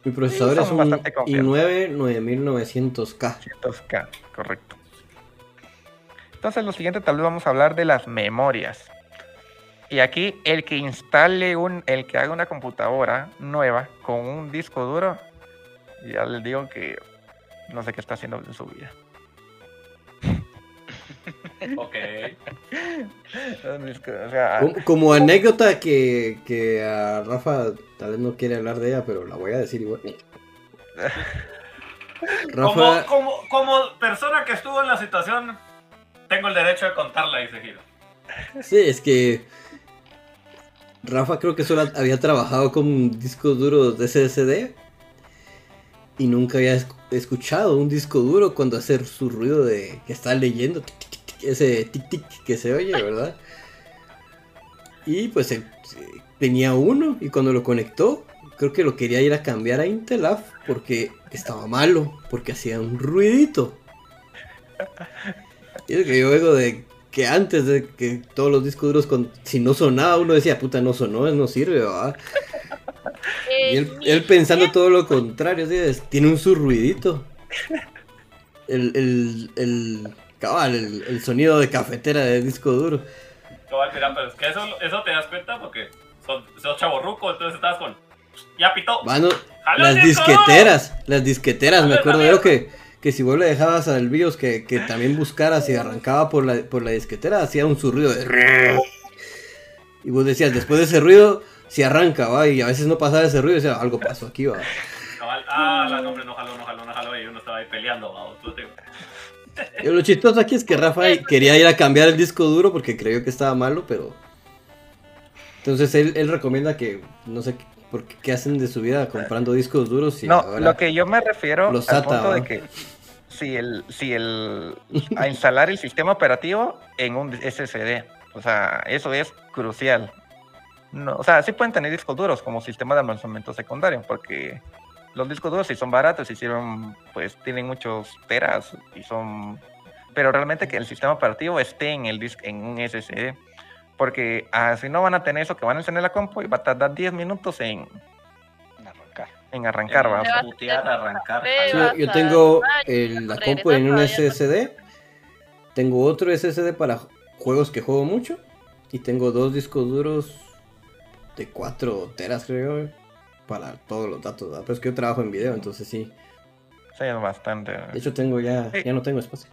Mi procesador es un i9 9900K. 900K, correcto. Entonces lo siguiente tal vez vamos a hablar de las memorias. Y aquí el que instale un, el que haga una computadora nueva con un disco duro, ya les digo que no sé qué está haciendo en su vida. ok. como, anécdota que, que a Rafa tal vez no quiere hablar de ella, pero la voy a decir igual. Rafa... como, como, persona que estuvo en la situación, tengo el derecho de contarla, dice Giro. Sí, es que Rafa creo que solo había trabajado con discos duros de SSD y nunca había escuchado un disco duro cuando hace su ruido de que está leyendo ese tic tic que se oye, ¿verdad? Y pues tenía uno y cuando lo conectó, creo que lo quería ir a cambiar a Intelaf porque estaba malo, porque hacía un ruidito. Y es que yo vengo de que antes de que todos los discos duros, con, si no sonaba, uno decía, puta, no sonó, no sirve, ¿verdad? y él, pensando todo lo contrario, tiene un surruidito. El, el, el, cabal, el, sonido de cafetera de disco duro. Cabal, mira, pero es que eso, eso te das cuenta porque sos, sos chaborruco, entonces estás con. Ya pitó. Bueno, las disqueteras, las disqueteras, me acuerdo yo que, que si vos le dejabas al BIOS que, que también buscaras y arrancaba por la, por la disquetera, hacía un zurrido de. Y vos decías, después de ese ruido, si arranca, va, y a veces no pasaba ese ruido, decía, algo pasó aquí, va. Ah, la nombre no jaló, no jaló, no jaló, y uno estaba ahí peleando, va. Lo chistoso aquí es que Rafa quería ir a cambiar el disco duro porque creyó que estaba malo, pero. Entonces él, él recomienda que, no sé, porque qué hacen de su vida comprando discos duros. Y no, lo que yo me refiero al punto de que si el, si el, a instalar el sistema operativo en un SSD, o sea, eso es crucial. No, o sea, sí pueden tener discos duros como sistema de almacenamiento secundario, porque los discos duros sí son baratos y sirven, pues tienen muchos teras y son, pero realmente que el sistema operativo esté en el disco, en un SSD, porque así no van a tener eso que van a encender la compu y va a tardar 10 minutos en. En arrancar, va. a arrancar. yo tengo la compu en un SSD, tengo otro SSD para juegos que juego mucho y tengo dos discos duros de 4 teras creo para todos los datos, pero es que yo trabajo en video, entonces sí. Sí, es bastante. De hecho tengo ya, ya no tengo espacio.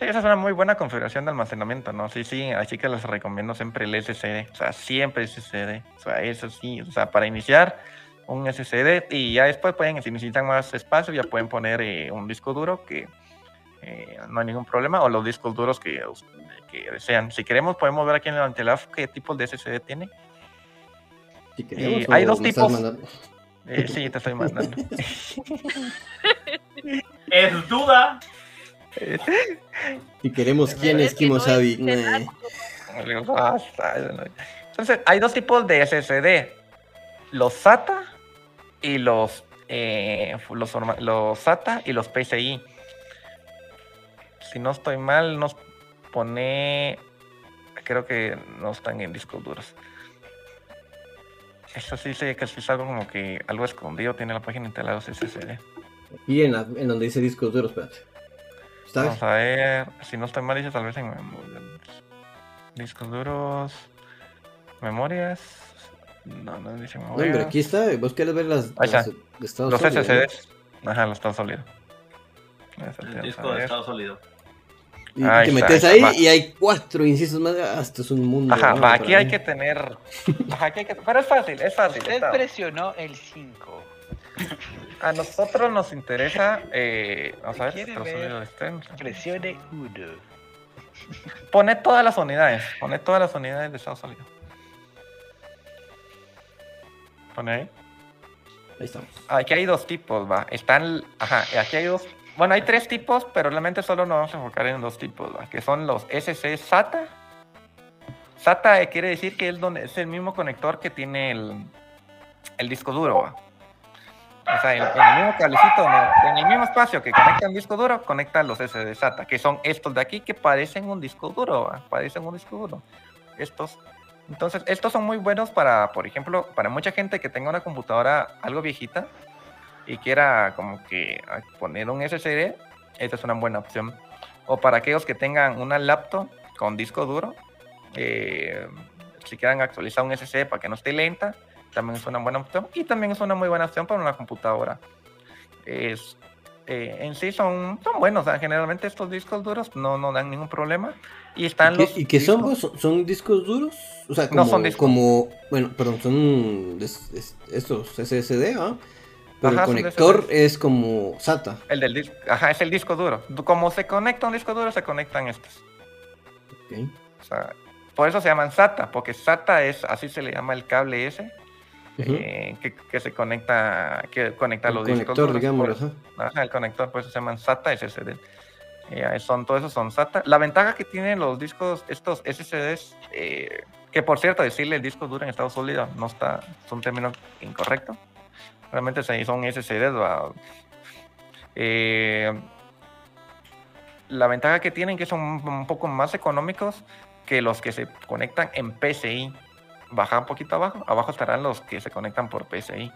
esa es una muy buena configuración de almacenamiento, ¿no? Sí, sí, así que les recomiendo siempre el SSD, o sea, siempre SSD, o sea, eso sí, o sea, para iniciar un SSD y ya después pueden, si necesitan más espacio, ya pueden poner eh, un disco duro que eh, no hay ningún problema, o los discos duros que, que desean. Si queremos, podemos ver aquí en el Antelaf qué tipo de SSD tiene hay dos tipos. Eh, sí, te estoy mandando. es duda. Si queremos quién es Kimosabi. Entonces, hay dos tipos de SSD. Los SATA y los, eh, los, los SATA y los PCI. Si no estoy mal, nos pone. Creo que no están en discos duros. Eso sí sé que es algo como que algo escondido tiene la página instalada SSD. Y en, en donde dice discos duros, espérate. Vamos a ver, si no estoy mal, dice tal vez en discos duros, memorias. No, no dice. No, pero aquí está, vos querés ver las, las de Estado Los SSDs. Ajá, los Estados sólidos. El disco de estado sólido. Y te metes ahí y hay cuatro incisos más. Ah, esto es un mundo. Ajá, aquí hay que tener. Ajá, aquí hay que... Pero es fácil, es fácil. Usted presionó el 5. A nosotros nos interesa. Eh, vamos a ver, ver? Presione 1. Pone todas las unidades. Pone todas las unidades de estado sólido. Pone ahí. Ahí estamos. Aquí hay dos tipos, va. Están. Ajá, aquí hay dos bueno, hay tres tipos, pero realmente solo nos vamos a enfocar en dos tipos, que son los SC SATA. SATA quiere decir que es, donde, es el mismo conector que tiene el, el disco duro. O sea, en, el mismo cablecito, en el mismo espacio que conecta el disco duro, conecta los SD SATA, que son estos de aquí que parecen un disco duro, parecen un disco duro. Estos. Entonces, estos son muy buenos para, por ejemplo, para mucha gente que tenga una computadora algo viejita, y quiera como que poner un SSD, esta es una buena opción. O para aquellos que tengan una laptop con disco duro, eh, si quieren actualizar un SSD para que no esté lenta, también es una buena opción. Y también es una muy buena opción para una computadora. Es, eh, en sí son, son buenos, generalmente estos discos duros no, no dan ningún problema. Y están los. ¿Y qué son, son discos duros? O sea, como, no son discos. Como, bueno, perdón, son estos SSD, ¿ah? Pero el conector es como SATA. El del disco, ajá, es el disco duro. Como se conecta un disco duro, se conectan estos. Ok. O sea, por eso se llaman SATA, porque SATA es, así se le llama el cable ese, eh, que, se conecta, que conecta los discos duros. Digamos, ajá, el conector, por eso se llaman SATA SSD. Eh, son, todo eso son SATA. La ventaja que tienen los discos, estos SSDs, eh, que por cierto, decirle el disco duro en estado sólido no está, es un término incorrecto. Realmente son SSDs. Eh, la ventaja que tienen que son un poco más económicos que los que se conectan en PCI. Baja un poquito abajo. Abajo estarán los que se conectan por PCI.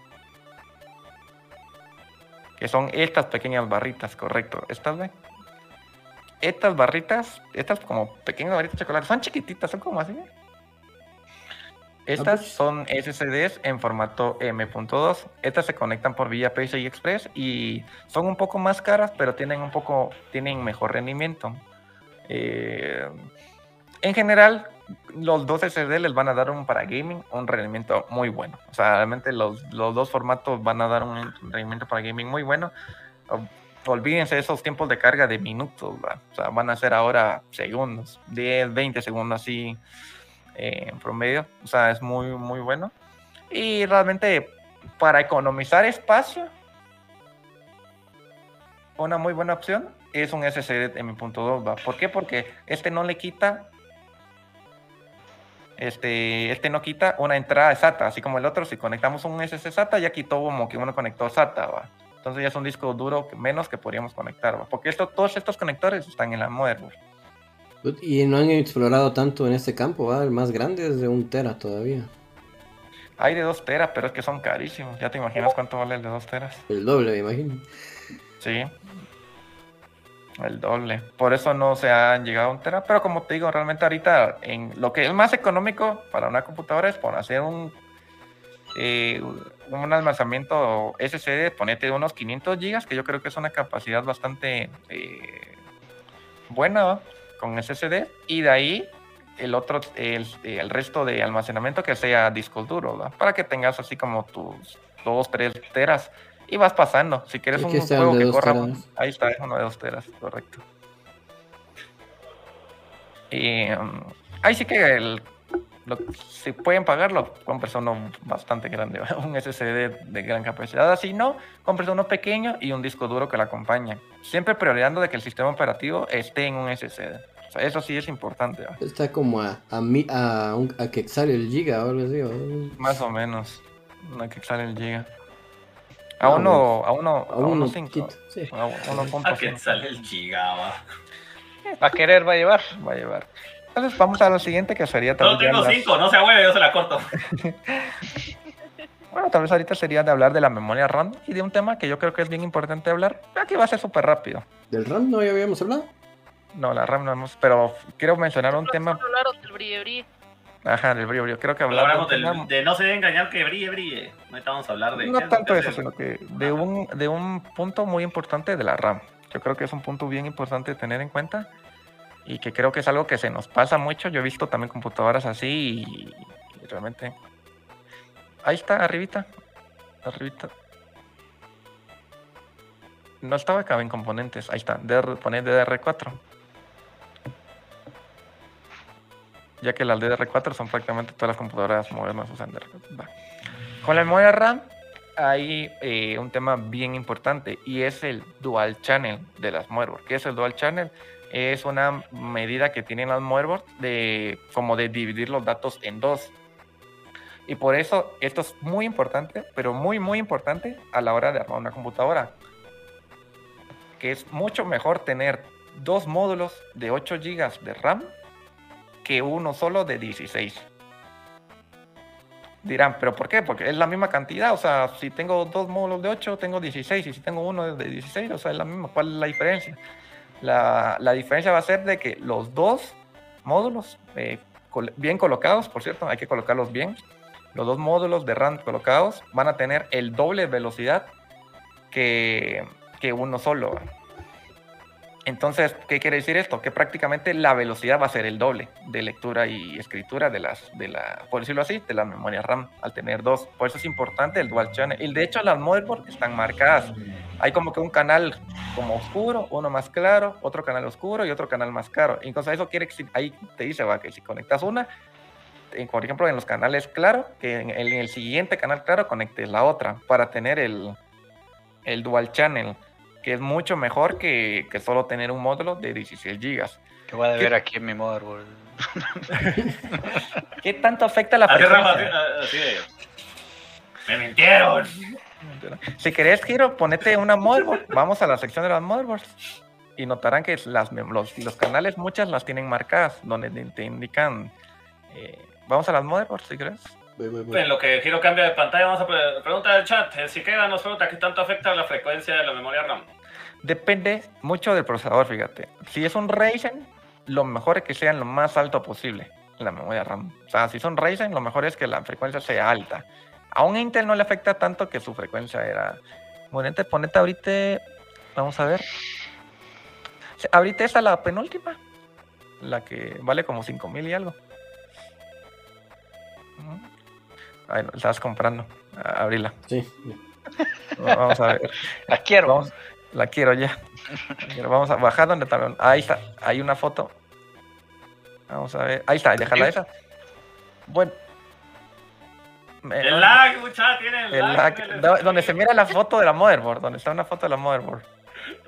Que son estas pequeñas barritas, correcto. ¿Estas ven? estas barritas, estas como pequeñas barritas de chocolate, son chiquititas, son como así. Estas son SSDs en formato M.2. Estas se conectan por vía PCI Express y son un poco más caras, pero tienen un poco, tienen mejor rendimiento. Eh, en general, los dos SSD les van a dar un para gaming un rendimiento muy bueno. O sea, realmente los, los dos formatos van a dar un rendimiento para gaming muy bueno olvídense de esos tiempos de carga de minutos, o sea, van a ser ahora segundos, 10, 20 segundos así eh, en promedio, o sea, es muy, muy bueno. Y realmente para economizar espacio, una muy buena opción es un SSD M.2, ¿Por qué? Porque este no le quita este, este no quita una entrada SATA, así como el otro, si conectamos un SSD SATA, ya quitó como que uno conectó SATA, ¿va? Entonces ya es un disco duro menos que podríamos conectar, porque esto, todos estos conectores están en la motherboard. Y no han explorado tanto en este campo, ¿va? el más grande es de un tera todavía. Hay de dos teras, pero es que son carísimos. Ya te imaginas cuánto vale el de dos teras. El doble, me imagino. Sí. El doble. Por eso no se han llegado a un tera. Pero como te digo, realmente ahorita en lo que es más económico para una computadora es por hacer un eh, un almacenamiento SSD, ponete unos 500 GB, que yo creo que es una capacidad bastante eh, buena con SSD, y de ahí el otro, el, resto de almacenamiento que sea disco duro, para que tengas así como tus 2, 3 teras y vas pasando. Si quieres un juego que corra, ahí está, uno de 2 teras, correcto. Y um, ahí sí que el si pueden pagarlo, compres uno bastante grande, un SSD de gran capacidad. Así no, compres uno pequeño y un disco duro que lo acompañe. Siempre priorizando de que el sistema operativo esté en un SSD. eso sí es importante. Está como a, a, a, a, que sale el giga o algo así. Más o menos, a que sale el giga. A uno, a uno, a uno, cinco. A, uno a que sale el giga, va. Va a querer, va a llevar. Va a llevar. Entonces vamos a lo siguiente que sería No tengo cinco, no se hueve, yo se la corto. bueno, tal vez ahorita sería de hablar de la memoria RAM y de un tema que yo creo que es bien importante hablar. Aquí va a ser súper rápido. ¿Del RAM no habíamos hablado? No, la RAM no hemos, pero quiero mencionar un tema. Hablaron del. Ajá, del brillo brillo. Creo que hablamos del, de no se debe engañar que brille brille. No estamos a hablar de. No tanto eso, sino que de un, de un punto muy importante de la RAM. Yo creo que es un punto bien importante de tener en cuenta y que creo que es algo que se nos pasa mucho. Yo he visto también computadoras así y, realmente... Ahí está, arribita. Arribita. No estaba acá en componentes. Ahí está. DR, poner DDR4. Ya que las DDR4 son prácticamente todas las computadoras modernas usan DDR4. Con la memoria RAM hay eh, un tema bien importante y es el dual channel de las motherboards. ¿Qué es el dual channel? es una medida que tienen las motherboards de como de dividir los datos en dos. Y por eso esto es muy importante, pero muy muy importante a la hora de armar una computadora. Que es mucho mejor tener dos módulos de 8 GB de RAM que uno solo de 16. Dirán, ¿pero por qué? Porque es la misma cantidad. O sea, si tengo dos módulos de 8, tengo 16. Y si tengo uno de 16, o sea, es la misma. ¿Cuál es la diferencia? La, diferencia va a ser de que los dos módulos eh, bien colocados, por cierto, hay que colocarlos bien. Los dos módulos de RAM colocados van a tener el doble velocidad que, que uno solo. Entonces, ¿qué quiere decir esto? Que prácticamente la velocidad va a ser el doble de lectura y escritura de las, de la, por decirlo así, de la memoria RAM, al tener dos. Por eso es importante el dual channel. Y de hecho, las motherboards están marcadas. Hay como que un canal como oscuro, uno más claro, otro canal oscuro y otro canal más claro. Entonces, eso quiere que ahí te dice, va, que si conectas una, por ejemplo, en los canales claro, que en el, siguiente canal claro conectes la otra para tener el, el dual channel que es mucho mejor que, que solo tener un módulo de 16 GB. Que voy a ver aquí en mi motherboard. ¿Qué tanto afecta la frecuencia? Me mintieron. Si querés, Giro, ponete una motherboard. Vamos a la sección de las motherboards. Y notarán que las, los, los canales, muchas las tienen marcadas, donde te indican. Eh, vamos a las motherboards, si querés. En lo que Giro cambia de pantalla, vamos a preguntar del chat. Si queda, nos pregunta qué tanto afecta la frecuencia de la memoria RAM. Depende mucho del procesador, fíjate. Si es un Ryzen, lo mejor es que sea lo más alto posible la memoria RAM. O sea, si son Ryzen, lo mejor es que la frecuencia sea alta. A un Intel no le afecta tanto que su frecuencia era. Bueno, ponete ahorita. Vamos a ver. Ahorita esta la penúltima. La que vale como 5000 y algo. Ay, no, estabas comprando. Abrila. Sí. Vamos a ver. La quiero. Vamos, la quiero ya. Vamos a bajar donde también. Ahí está. Hay una foto. Vamos a ver. Ahí está. Déjala esa. Bueno. El lag, muchacha, tiene el, lag. donde se mira la foto de la motherboard. Donde está una foto de la motherboard.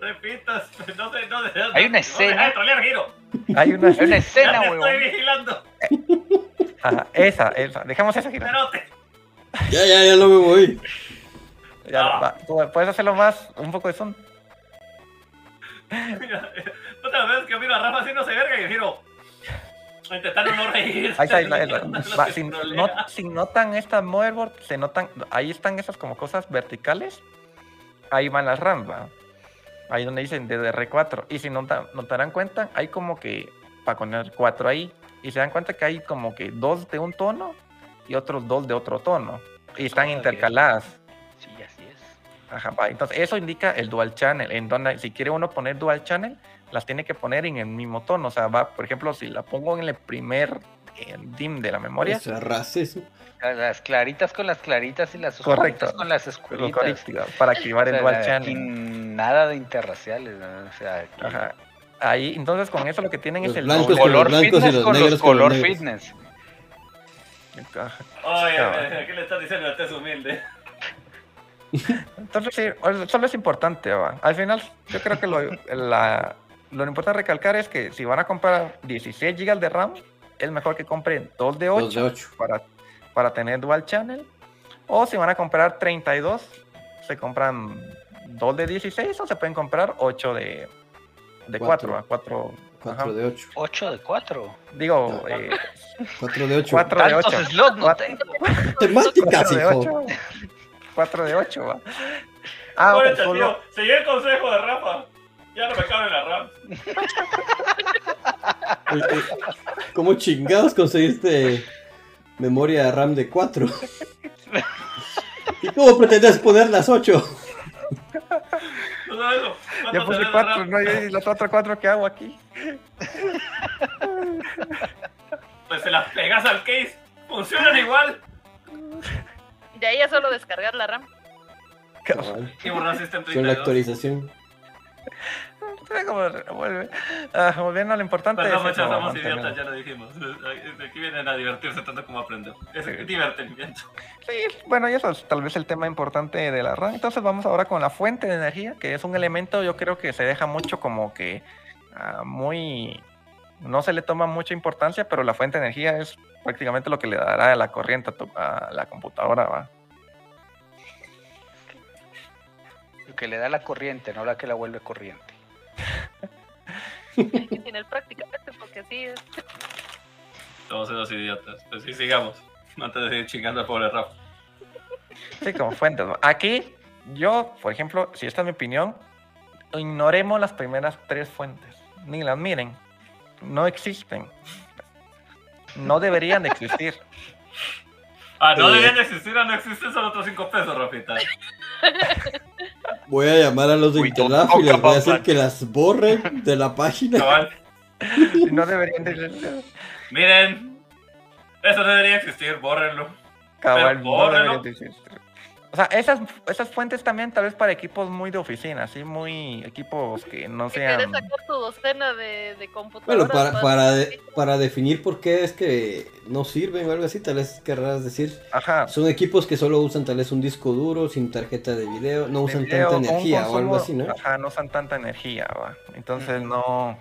Repitas, no sé, no sé. Hay una escena. Hay una, Hay una escena, weón. Estoy vigilando. Ajá, esa, esa. Dejamos esa aquí. Ya, ya, ya no me voy. Ya, va. ¿Puedes hacerlo más? Un poco de son. Mira, otra vez que miro a Rafa haciéndose verga y giro. Intentando no reír. Ahí está, ahí está. si, no, si, notan esta motherboard, se notan, ahí están esas como cosas verticales. Ahí van las RAM, ¿va? Ahí donde dicen DDR4. Y si notan, notarán cuenta, hay como que para poner 4 ahí. Y se dan cuenta que hay como que dos de un tono y otros dos de otro tono. Y están intercaladas. Sí, así es. Ajá, entonces eso indica el dual channel. En donde si quiere uno poner dual channel, las tiene que poner en el mismo tono. O sea, va, por ejemplo, si la pongo en el primer DIM de la memoria. eso. Las claritas con las claritas y las oscuritas con las oscuritas. Para activar el dual channel. Nada de interraciales. O sea, Ajá. Ahí, entonces con eso lo que tienen es el color fitness con los color fitness. Oye, ¿qué le estás diciendo? Este es humilde. Entonces, sí, solo es importante. Al final, yo creo que lo, la, lo importante recalcar es que si van a comprar 16 GB de RAM, es mejor que compren 2 de 8, Para, para tener dual channel. O si van a comprar 32, se compran 2 de 16 o se pueden comprar 8 de, de 4 a 4. 4 de 8. 8 de 4. Digo, eh, 4 de 8. 4 de 8. slots no tengo. Temáticas, hijo. 4 de 8, va. Ah, Oye, solo... tío, seguí el consejo de Rafa. Ya no me cabe la RAM. ¿Cómo chingados conseguiste memoria RAM de 4? ¿Y cómo pretendes poner las 8? No. Yo puse 4, no, y los otros 4 que hago aquí. Pues se las pegas al case, funcionan igual. De ahí es solo descargar la RAM. Y este Con la actualización. como vuelve. Ah, volviendo a lo importante. Perdón, muchachos, somos idiotas, ya lo dijimos. Aquí vienen a divertirse tanto como a aprender. Es sí. divertimiento. Sí, bueno, y eso es tal vez el tema importante de la RAM. Entonces vamos ahora con la fuente de energía, que es un elemento, yo creo que se deja mucho como que uh, muy. No se le toma mucha importancia, pero la fuente de energía es prácticamente lo que le dará la corriente a, tu, a la computadora. ¿va? Lo que le da la corriente, no la que la vuelve corriente. Tiene prácticamente, porque así es. Somos unos idiotas. Pues sí, sigamos. Antes de seguir chingando al pobre Rafa. Sí, como fuentes. Aquí, yo, por ejemplo, si esta es mi opinión, ignoremos las primeras tres fuentes. Ni las miren. No existen. no deberían de existir. Ah, no deberían de existir o no existen, son otros 5 pesos, Rafita. Voy a llamar a los de Interlab y les voy a decir que las borren de la página. no deberían de existir. Miren, eso no debería existir, bórrenlo. Cabal, bórrenlo. O sea, esas, esas fuentes también tal vez para equipos muy de oficina, así muy equipos que no sean... ¿Quieres sacar tu docena de, de computadoras? Bueno, para, para, para, definir por qué es que no sirven o algo así, tal vez querrás decir. Ajá. Son equipos que solo usan tal vez un disco duro, sin tarjeta de video, no usan tanta energía o algo así, ¿no? Ajá, no usan tanta energía, va. Entonces no...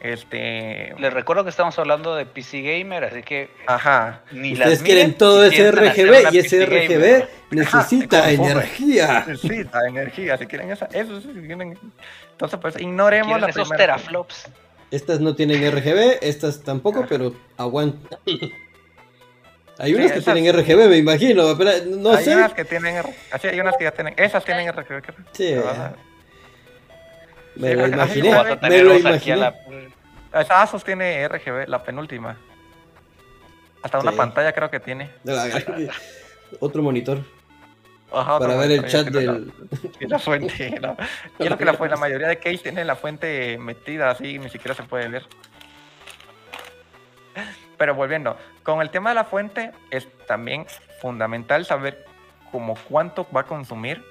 Este. Les recuerdo que estamos hablando de PC Gamer, así que. Ajá. Ni Ustedes quieren todo ese RGB y ese RGB necesita energía. Necesita energía. Si quieren esa, eso sí quieren. Entonces, pues ignoremos la esos teraflops. Estas no tienen RGB, estas tampoco, pero aguantan. Hay unas que tienen RGB, me imagino, pero no hay sé. Hay unas que tienen, así hay unas que ya tienen, esas tienen RGB. Sí. Me lo imaginé. Me lo imaginé. Esa Asus tiene RGB, la penúltima. Hasta una pantalla creo que tiene. Otro monitor. para ver el chat del. La, fuente, lo que la, la mayoría de case tiene la fuente metida así, ni siquiera se puede ver. Pero volviendo, con el tema de la fuente es también fundamental saber como cuánto va a consumir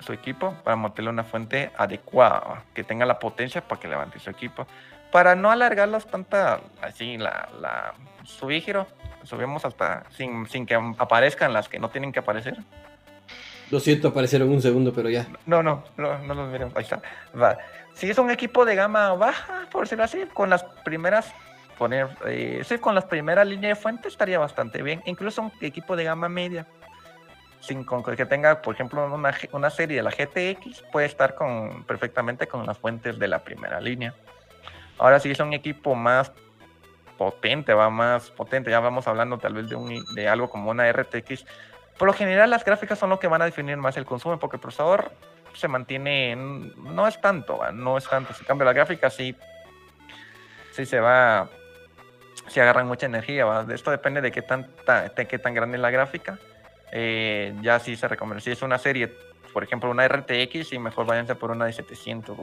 su equipo para montarle una fuente adecuada, que tenga la potencia para que levante su equipo. Para no alargarlos tanta, así, la, la giro subimos hasta sin, sin, que aparezcan las que no tienen que aparecer. Lo siento, aparecieron un segundo, pero ya. No, no, no, no los miren, ahí está. Va. Si es un equipo de gama baja, por decirlo así, con las primeras poner, eh, sí, con las primeras líneas de fuente estaría bastante bien. Incluso un equipo de gama media sin que tenga, por ejemplo, una, serie de la GTX, puede estar con, perfectamente con las fuentes de la primera línea. Ahora si es un equipo más potente, va más potente, ya vamos hablando tal vez de, un, de algo como una RTX. Por lo general las gráficas son lo que van a definir más el consumo, porque el procesador se mantiene, no es tanto, no es tanto. Si cambia la gráfica, sí, sí se va, si agarran mucha energía. Esto depende de qué, tanta, de qué tan grande es la gráfica eh, ya sí se recomienda. Si es una serie, por ejemplo, una RTX, y mejor váyanse por una de 700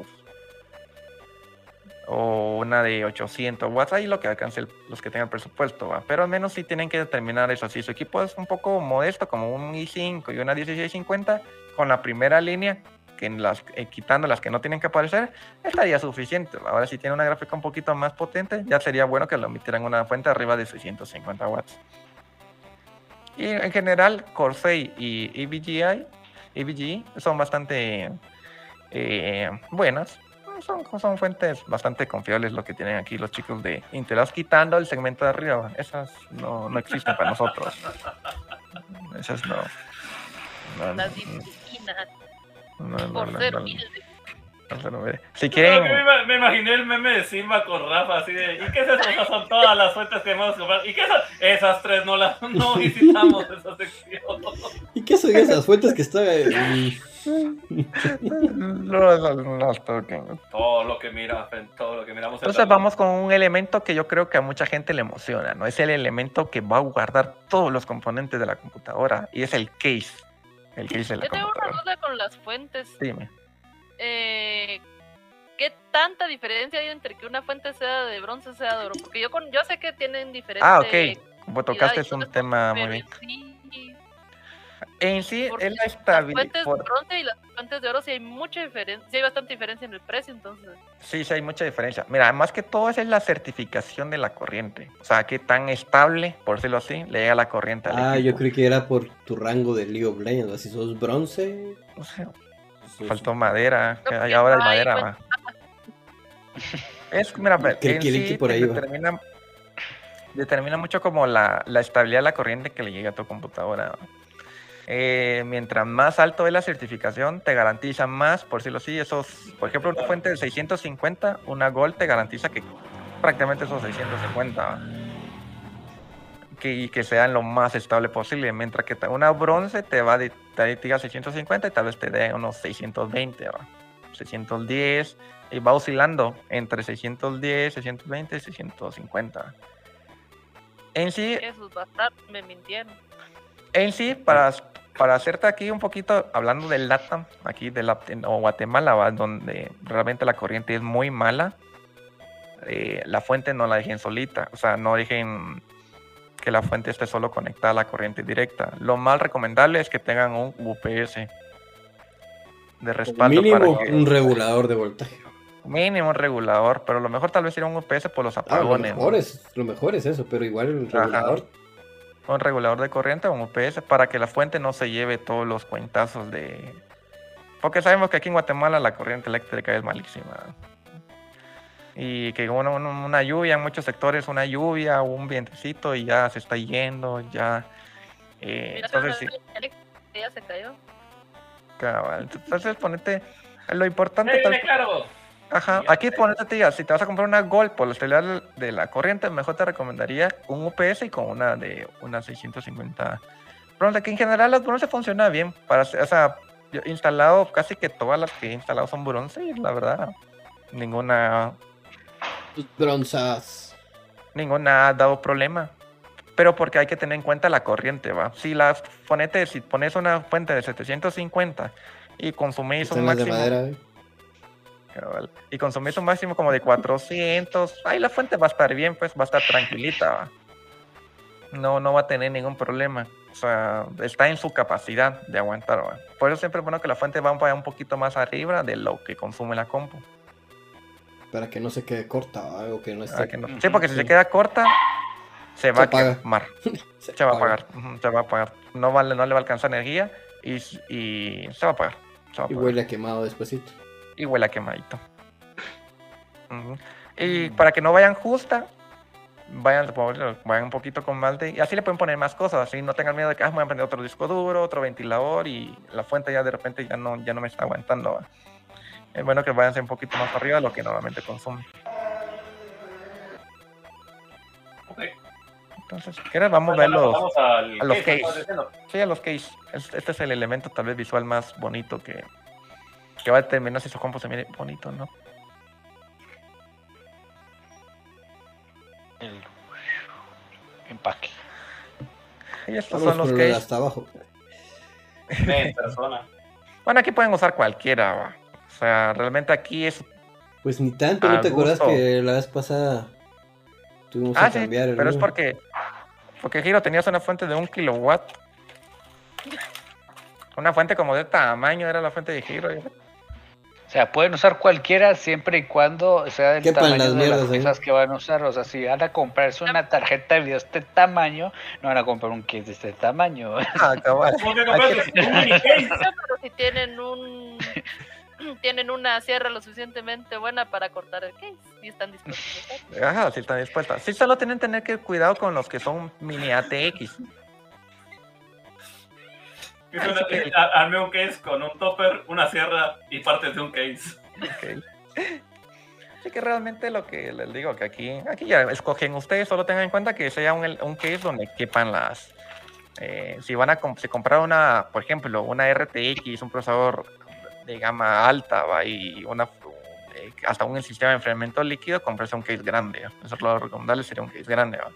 o una de 800 watts, ahí lo que alcance los que tengan presupuesto, ¿va? pero al menos sí tienen que determinar eso. Si su equipo es un poco modesto, como un i5 y una 1650, con la primera línea, eh, quitando las que no tienen que aparecer, estaría suficiente. Ahora, si tiene una gráfica un poquito más potente, ya sería bueno que lo emitieran una fuente arriba de 650 watts. Y en general, Corsair y EVGI, son bastante eh, buenas. Son, son fuentes bastante confiables lo que tienen aquí los chicos de Intel. Quitando el segmento de arriba, esas no, no existen para nosotros. Esas no. no Las no, no, por ser si quieren... me, imaginé el meme de Simba con Rafa, así de, ¿y qué es eso? Esas son todas las fuentes que hemos comprado. ¿Y qué son? Esas tres no las no visitamos esa sección. ¿Y qué son esas fuentes que están ahí? no, no, no, Todo lo que mira, todo lo que miramos. Entonces vamos con un elemento que yo creo que a mucha gente le emociona, ¿no? Es el elemento que va a guardar todos los componentes de la computadora y es el case. El case de la yo tengo una duda con las fuentes. Dime eh, ¿qué tanta diferencia hay entre que una fuente sea de bronce sea de oro? Porque yo con, yo sé que tienen diferentes. Ah, ok. Como tocaste es un tema muy bien. en sí es la estabilidad. Las fuentes de bronce y las fuentes de oro sí hay mucha diferencia, sí hay bastante diferencia en el precio, entonces. Sí, sí hay mucha diferencia. Mira, más que todo es la certificación de la corriente. O sea, qué tan estable, por decirlo así, le llega la corriente al Ah, yo creí que era por tu rango de League of Legends. Si sos bronce. O sea, Faltó madera, que hay ahora hay madera. Es, mira, en sí, por ahí determina, determina, mucho como la, la, estabilidad de la corriente que le llega a tu computadora. Eh, mientras más alto es la certificación, te garantiza más, por decirlo así, esos, por ejemplo, una fuente de 650, una Gold te garantiza que prácticamente esos 650 que, que sean lo más estable posible, mientras que una bronce te va de te diga 650 y tal vez te dé unos 620, 610 y va oscilando entre 610, 620 y 650. En sí. Esos bastardos me mintieron. En sí, para, para hacerte aquí un poquito, hablando del LATAM, aquí de la, o Guatemala, donde realmente la corriente es muy mala, eh, la fuente no la dejen solita, o sea, no dejen que la fuente esté solo conectada a la corriente directa. Lo más recomendable es que tengan un UPS de respaldo. Mínimo un regulador de voltaje. Mínimo un regulador, pero lo mejor tal vez sería un UPS por los apagones. lo, mejor es, lo mejor es eso, pero igual un regulador. Un regulador de corriente o un UPS para que la fuente no se lleve todos los cuentazos de... Porque sabemos que aquí en Guatemala la corriente eléctrica es malísima. Y que una, una lluvia, en muchos sectores, una lluvia o un vientecito y ya se está yendo, ya... Eh, entonces, sí. Ya se cayó. Cabal. Entonces ponete... Lo importante... Tal... claro Ajá, aquí ponete, tía, si te vas a comprar una Gold por la estabilidad de la corriente, mejor te recomendaría un UPS y con una de una 650 Pronto, que en general las bronce funciona bien. Para, o sea, yo he instalado casi que todas las que he instalado son bronce la verdad, ninguna. Bronzas. Ninguna ha dado problema. Pero porque hay que tener en cuenta la corriente, ¿va? Si la ponete, si pones una fuente de 750 y consumís un máximo. ¿eh? Y consumís un máximo como de 400. Ahí la fuente va a estar bien, pues va a estar tranquilita. No, no va a tener ningún problema. O sea, está en su capacidad de aguantar. Por eso siempre es bueno que la fuente vaya un poquito más arriba de lo que consume la compu. Para que no se quede corta o que no esté... Sí, porque si se queda corta, se va a quemar. se, va a apagar. Se va a apagar. No, vale, no le va a alcanzar energía y, y se va a apagar. y huele a quemado despuesito y huele a quemadito. Y para que no vayan justa, vayan, vayan un poquito con más de... Y así le pueden poner más cosas, así no tengan miedo de que ah, voy a prender otro disco duro, otro ventilador y la fuente ya de repente ya no, ya no me está aguantando. Es bueno que vayan un poquito más arriba de lo que normalmente consumen. Entonces, si quieres, vamos a ver los, a los case. Sí, a los case. Este es el elemento tal vez visual más bonito que, que va a determinar si su compo se mire bonito no. El empaque. Y estos son los que. Hasta abajo. Bueno, aquí pueden usar cualquiera. O sea, realmente aquí es. Pues ni tanto, ¿no te acuerdas que la vez pasada tuvimos ah, que cambiar sí, Pero es porque. Porque Giro tenías una fuente de un kilowatt. Una fuente como de tamaño era la fuente de Giro. O sea, pueden usar cualquiera siempre y cuando sea del tamaño de las piezas que van a usar. O sea, si van a comprarse una tarjeta de video de este tamaño, no van a comprar un case de este tamaño. Ah, Pero si tienen un tienen una sierra lo suficientemente buena para cortar el case y están dispuestos. Ajá, sí están dispuestas. Sí, solo tienen que tener que cuidado con los que son mini ATX. Armé un case con un topper, una sierra y partes de un case. Así que realmente lo que les digo, que aquí, aquí ya escogen ustedes, solo tengan en cuenta que sea un, un case donde quepan las... Eh, si van a si comprar una, por ejemplo, una RTX, un procesador de gama alta ¿va? y una eh, hasta un sistema de enfriamiento líquido, comprarse un case grande. Eso es lo recomendable, sería un case grande. ¿va?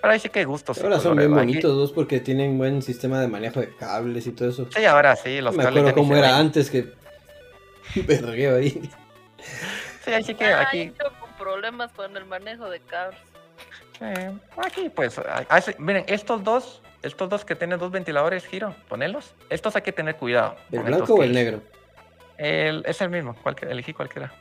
Pero ahí sí que gustos. Ahora son bien bonitos dos porque tienen buen sistema de manejo de cables y todo eso. Sí, ahora sí, los Me acuerdo cómo era antes que pergueo ahí. Sí, ahí sí que aquí. con problemas con el manejo de cables. Sí, aquí pues, miren, estos dos, estos dos que tienen dos ventiladores, giro, ponelos. Estos hay que tener cuidado. ¿El blanco o el negro? El, es el mismo, elegí cualquiera.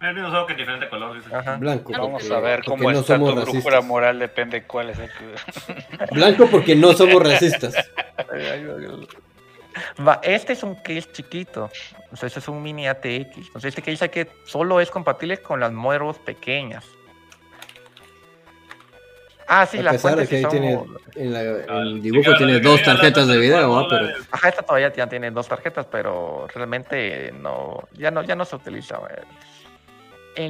El mismo que es diferente color. Blanco. Vamos a ver cómo está tu brújula moral, depende cuál es el que... Blanco porque no somos racistas. Va, este es un case chiquito. O sea, este es un mini ATX. Entonces, este case dice que solo es compatible con las modelos pequeñas. Ah, sí, la fuente que tiene, en el dibujo tiene dos tarjetas de video, pero... Ajá, esta todavía ya tiene dos tarjetas, pero realmente no, ya no, ya no se utiliza. Eh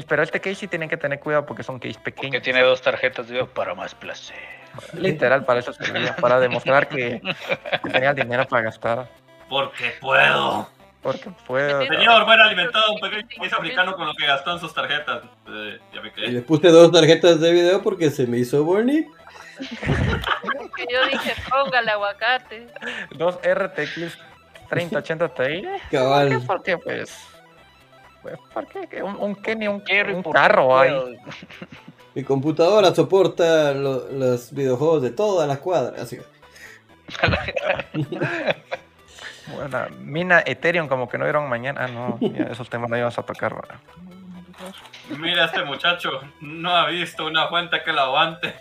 pero este case sí tienen que tener cuidado porque son case pequeños. Que tiene dos tarjetas de para más placer. Literal, para eso servía, para demostrar que, tenía dinero para gastar. Porque puedo. Porque puedo. Señor, buen alimentado, un pequeño país africano con lo que gastó en sus tarjetas. Eh, ya me quedé. Le puse dos tarjetas de video porque se me hizo bonito. yo dije, póngale aguacate. Dos RTX 3080 Ti. Cabal. ¿Por qué? Pues. pues ¿Por qué? Un, un Kenny, un, un carro ahí. Mi computadora soporta los videojuegos de todas las cuadras. Así. bueno, mina Ethereum como que no vieron mañana. Ah, no, esos temas no ibas a tocar. Mira, este muchacho no ha visto una fuente que la aguante.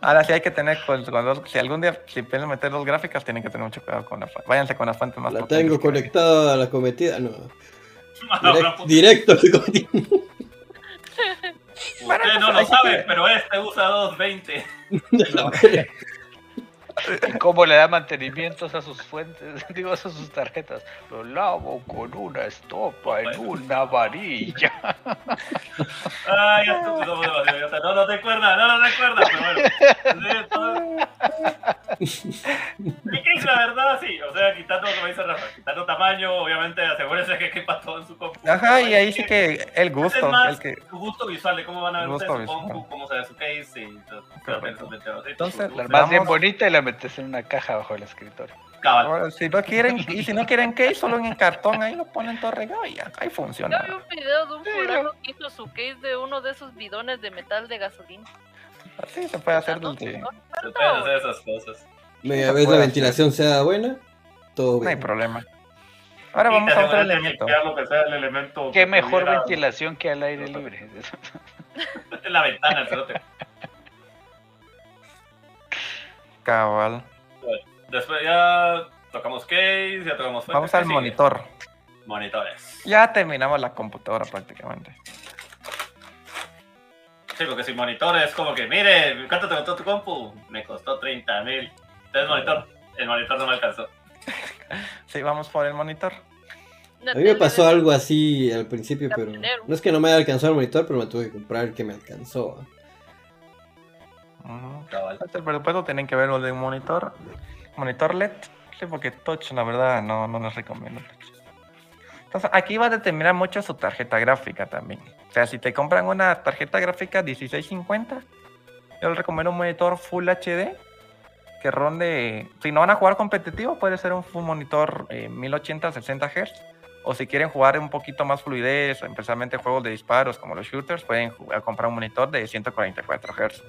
Ahora sí hay que tener, cuando, si algún día si piensan meter dos gráficas, tienen que tener mucho cuidado con la Váyanse con las fuentes más La tengo conectada a la cometida, no. directo a la Usted no lo sabe, pero este usa 220. ¿Y cómo le da mantenimientos a sus fuentes? Digo, a sus tarjetas. Lo lavo con una estopa en una varilla. Ay, estúpido, no, no te acuerdas, no, no te acuerdas, pero bueno. ¿Y qué la verdad? Sí, o sea, quitando, como dice Rafa, quitando tamaño, obviamente asegúrese que quepa todo en su compu. Ajá, y ahí sí que el gusto. Es más, el que... gusto visual de cómo van a ver ustedes su compu, cómo se ve su case y todo. Entonces, la más bien bonita y la metes en una caja bajo el escritorio. Cabal. si no quieren, y si no quieren case, solo en el cartón, ahí lo ponen todo regado y ya, ahí funciona. Yo vi un video de un fulano que hizo su case de uno de esos bidones de metal de gasolina. Así se puede hacer desde... Se pueden hacer esas cosas. Media vez la ventilación sea buena, todo bien. No hay problema. Ahora vamos a otro elemento. elemento Qué mejor ventilación que al aire libre. en la ventana, el Cabal. Después ya tocamos case, ya tocamos Vamos al monitor. Monitores. Ya terminamos la computadora prácticamente. Sí, porque si monitor es como que, mire, ¿cuánto te costó tu compu? Me costó 30 mil. Entonces monitor, el monitor no me alcanzó. sí, vamos por el monitor. A mí me pasó algo así al principio, pero no es que no me haya alcanzado el monitor, pero me tuve que comprar el que me alcanzó. El presupuesto tienen que ver de un monitor. Monitor LED. Sí, porque touch, la verdad, no, no les recomiendo Entonces, aquí va a determinar mucho su tarjeta gráfica también. O sea, si te compran una tarjeta gráfica 1650, yo les recomiendo un monitor Full HD que ronde. Si no van a jugar competitivo, puede ser un full monitor 1080 60 Hz. O si quieren jugar un poquito más fluidez, especialmente juegos de disparos como los shooters, pueden comprar un monitor de 144 Hz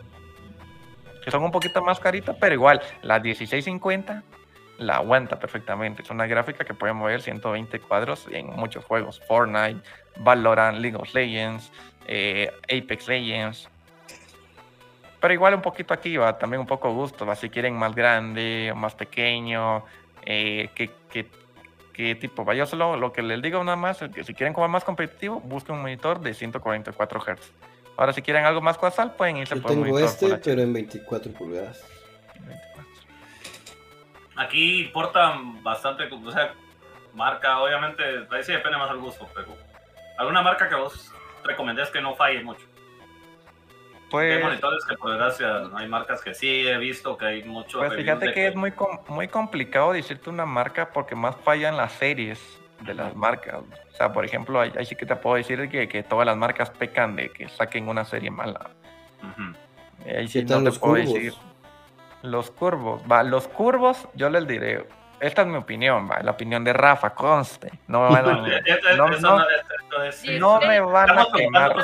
que son un poquito más caritas, pero igual, la 1650 la aguanta perfectamente. Es una gráfica que puede mover 120 cuadros en muchos juegos. Fortnite, Valorant, League of Legends, eh, Apex Legends. Pero igual un poquito aquí va, también un poco gusto. ¿va? Si quieren más grande, más pequeño, eh, ¿qué, tipo va. Yo solo lo que les digo nada más es que si quieren jugar más competitivo, busquen un monitor de 144 Hz. Ahora, si quieren algo más casual, pueden irse Yo por tengo este, pero en 24 pulgadas. Aquí importan bastante, o sea, marca, obviamente, ahí sí depende más del gusto, pero ¿alguna marca que vos recomendés que no falle mucho? Pues, hay monitores que por desgracia hay marcas que sí he visto que hay mucho. Pues fíjate que, es muy, muy complicado decirte una marca porque más fallan las series de las marcas. O sea, por ejemplo, ahí, sí que te puedo decir que, que, todas las marcas pecan de que saquen una serie mala. Ahí sí no te puedo decir. Los curvos, va, los curvos, yo les diré, esta es mi opinión, va, la opinión de Rafa, conste. No me van a, no, no, no me van a quemar.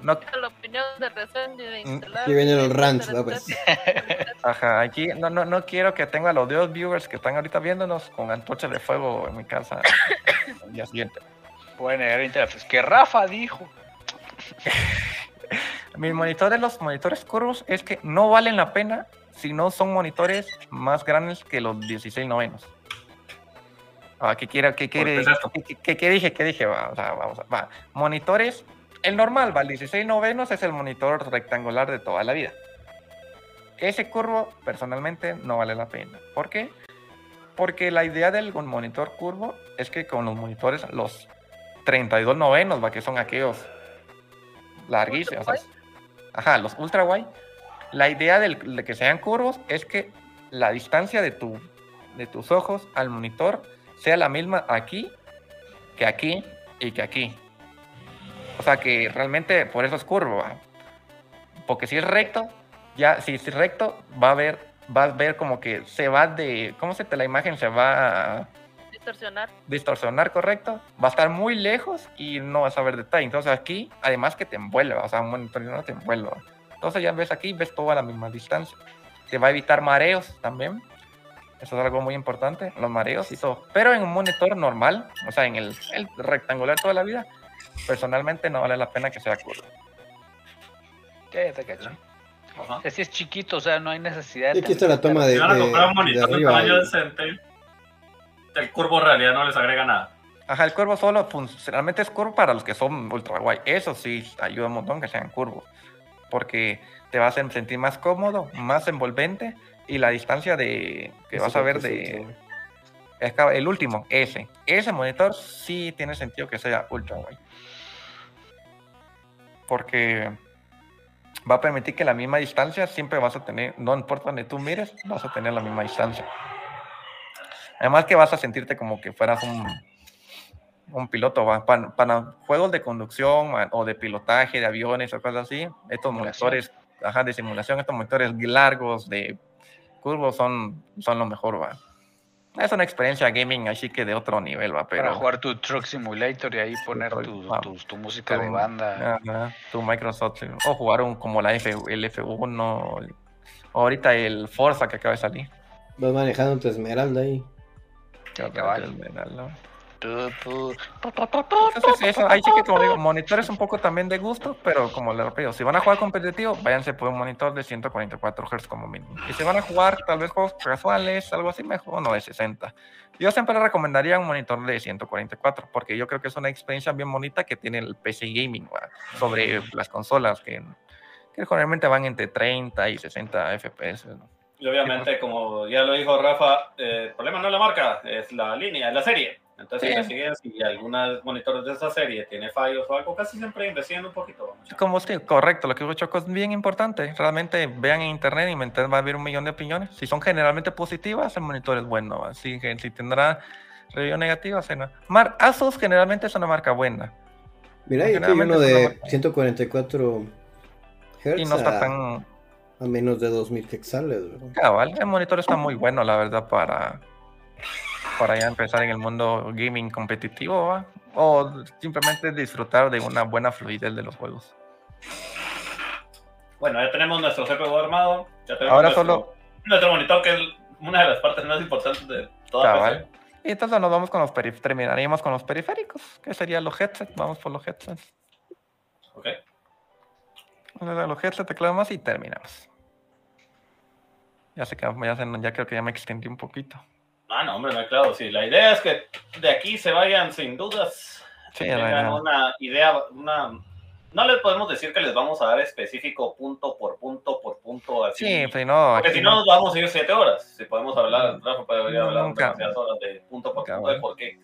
No, la opinión de de Aquí vienen los rants, pues. Ajá, aquí no, no, no quiero que tenga los dos viewers que están ahorita viéndonos con antorchas de fuego en mi casa el día siguiente. Pueden leer que Rafa dijo. Mis monitores, los monitores curvos, es que no valen la pena si no son monitores más grandes que los 16 novenos. Ah, ¿qué, quiere, qué, quiere, qué, qué, dije? ¿Qué dije? Va, o sea, vamos a, va. Monitores, el normal, va, el 16 novenos es el monitor rectangular de toda la vida. Ese curvo, personalmente, no vale la pena. ¿Por qué? Porque la idea del monitor curvo es que con los monitores, los 32 novenos, va, que son aquellos larguísimos. Ajá, los ultra wide. La idea de que sean curvos es que la distancia de tu de tus ojos al monitor sea la misma aquí que aquí y que aquí. O sea que realmente por eso es curvo. Porque si es recto, ya si es recto, va a ver, va a ver como que se va de, ¿cómo se te la imagen? Se va a distorsionar. Distorsionar, correcto. Va a estar muy lejos y no vas a ver detalle. Entonces aquí, además que te envuelve, o sea, un monitor no te envuelve. Entonces ya ves aquí, ves todo a la misma distancia. Te va a evitar mareos también. Eso es algo muy importante, los mareos y todo. Pero en un monitor normal, o sea, en el, rectangular toda la vida, personalmente no vale la pena que sea curvo. ¿Qué te cacho? Así es chiquito, o sea, no hay necesidad de. aquí está la toma de. Si van a comprar un monitor de, tamaño decente, el curvo en realidad no les agrega nada. Ajá, el curvo solo funcionalmente es curvo para los que son ultra guay. Eso sí ayuda un montón que sean curvos. Porque te va a sentir más cómodo, más envolvente y la distancia de que vas a ver de el último, ese. Ese monitor sí tiene sentido que sea ultra wide. Porque va a permitir que la misma distancia siempre vas a tener, no importa donde tú mires, vas a tener la misma distancia. Además que vas a sentirte como que fueras un, un piloto. Para, para, juegos de conducción o de pilotaje de aviones o cosas así, estos monitores ajá, de simulación, estos monitores largos de curvos son, son lo mejor, va. Es una experiencia gaming así que de otro nivel, va, pero... Para jugar tu Truck Simulator y ahí poner tu, tu, música de banda. tu Microsoft, o jugar un, como la F, el F1, ahorita el Forza que acaba de salir. Vas manejando tu Esmeralda ahí. Qué Esmeralda ahí sí que como digo, monitores un poco también de gusto, pero como le repito, si van a jugar competitivo, váyanse por un monitor de 144 Hz como mínimo. Y si van a jugar tal vez juegos casuales, algo así, mejor no de 60. Yo siempre recomendaría un monitor de 144, porque yo creo que es una experiencia bien bonita que tiene el PC Gaming sobre las consolas, que, que generalmente van entre 30 y 60 FPS. Y obviamente, como ya lo dijo Rafa, eh, el problema no es la marca, es la línea, es la serie. Entonces sí. investiguen si algunos monitores de esa serie tiene fallos o algo, casi siempre investiguen un poquito. Como sí, correcto, lo que dijo Choco es bien importante. Realmente vean en internet y va a haber un millón de opiniones. Si son generalmente positivas, el monitor es bueno. Así que si tendrá review negativa, no. Mar Asus generalmente es una marca buena. Mira, hay uno de 144 Hz. Y no está tan. A menos de 2000 quetzales. Cabal, el monitor está muy bueno, la verdad, para para ya empezar en el mundo gaming competitivo o simplemente disfrutar de una buena fluidez de los juegos. Bueno, ya tenemos nuestro CPU armado. Ya tenemos Ahora nuestro, solo. Nuestro monitor, que es una de las partes más importantes de toda PC. Y entonces nos vamos con los periféricos. Terminaríamos con los periféricos, que serían los headsets. Vamos por los headsets. Ok. Los headsets, teclado y terminamos. Ya sé que ya, ya creo que ya me extendí un poquito. Ah, no, hombre, no, claro, sí. La idea es que de aquí se vayan sin dudas. Sí, tengan una idea, una... No les podemos decir que les vamos a dar específico punto por punto por punto. Así. Sí, pues no. Porque si no, nos vamos a ir siete horas. Si podemos hablar, Rafa podría hablar demasiadas horas de punto por punto de por qué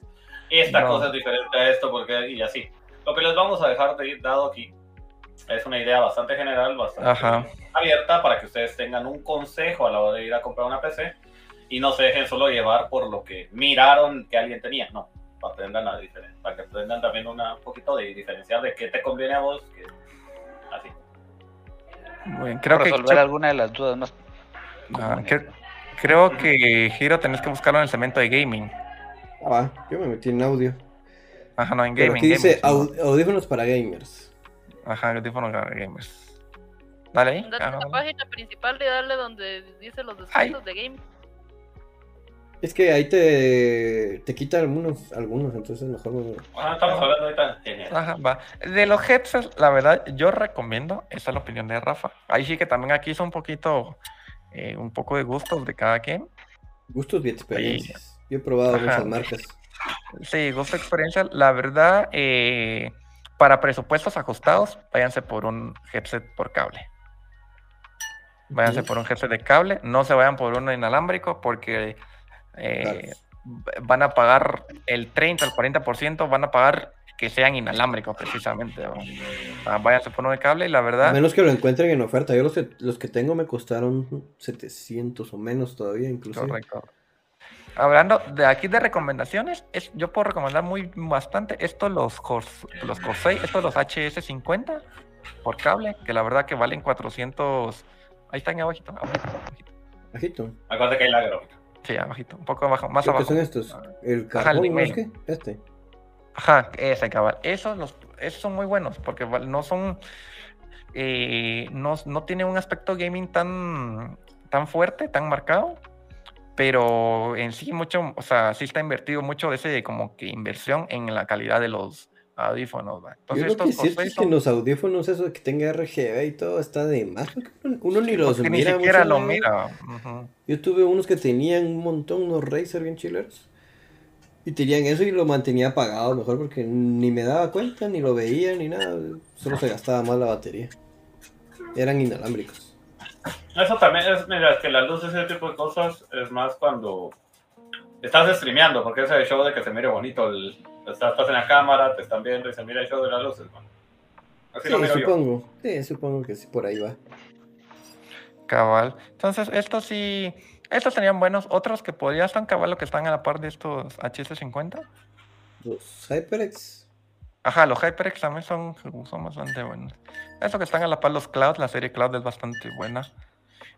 esta cosa es diferente a esto, porque y así. Lo que les vamos a dejar de ir dado aquí es una idea bastante general, bastante abierta para que ustedes tengan un consejo a la hora de ir a comprar una PC y no se dejen solo llevar por lo que miraron que alguien tenía, no, para que aprendan la diferencia, para que aprendan también un poquito de diferenciar de qué te conviene a vos, que, así. Bueno, creo resolver alguna de las dudas más. Ah, creo que Giro tenés que buscarlo en el segmento de gaming. Ah, yo me metí en audio. Ajá, no, en gaming. aquí dice audífonos para gamers. Ajá, audífonos para gamers. Dale ahí. Dale a la página principal y darle donde dice los descuentos de gaming. Es que ahí te, te quitan algunos, algunos, entonces mejor no. Ah, estamos hablando ahorita. Ajá, va. De los headsets, la verdad, yo recomiendo, esa es la opinión de Rafa. Ahí sí que también aquí son un poquito, eh, un poco de gustos de cada quien. Gustos y experiencias. Yo he probado muchas marcas. Sí, gusto experiencia. La verdad, eh, para presupuestos ajustados, váyanse por un headset por cable. Váyanse por un headset de cable, no se vayan por uno inalámbrico porque eh, van a pagar el 30, el 40%, van a pagar que sean inalámbricos precisamente. Váyanse por uno de cable y la verdad... A menos que lo encuentren en oferta. Yo los que, los que tengo me costaron 700 o menos todavía incluso. Correcto. Hablando de aquí de recomendaciones, es, yo puedo recomendar muy bastante estos los, los Corsair, estos los HS50 por cable, que la verdad que valen 400. Ahí están abajito, abajito, abajito. Bajito. Acuérdate que hay la gráfica. Sí, abajito, un poco abajo, más abajo. ¿Qué son estos? ¿El carbón Ajá, el Este. Ajá, ese cabal. Esos, los, esos son muy buenos porque no son. Eh, no, no tienen un aspecto gaming tan, tan fuerte, tan marcado pero en sí mucho, o sea, sí está invertido mucho de ese como que inversión en la calidad de los audífonos. Entonces, Yo lo que siento es que en los audífonos eso que tenga RGB y todo está de más, uno ni los mira. Ni siquiera lo mira. Yo tuve unos que tenían un montón, unos Razer bien chileros. Y tenían eso y lo mantenía apagado mejor porque ni me daba cuenta, ni lo veía, ni nada. Solo se gastaba más la batería. Eran inalámbricos. Eso también es, mira, que la luz, ese tipo de cosas, es más cuando estás streameando, porque es el show de que se mire bonito. El, estás, en la cámara, te están viendo y se mira el show de las luces. Así sí, supongo. Sí, supongo que sí, por ahí va. Cabal. Entonces, estos sí. Estos serían buenos. Otros que podrían estar cabal lo que están a la par de estos HS50. Los HyperX. Ajá, los HyperX también son, son bastante buenos. Eso que están a la par los Cloud, la serie Cloud es bastante buena.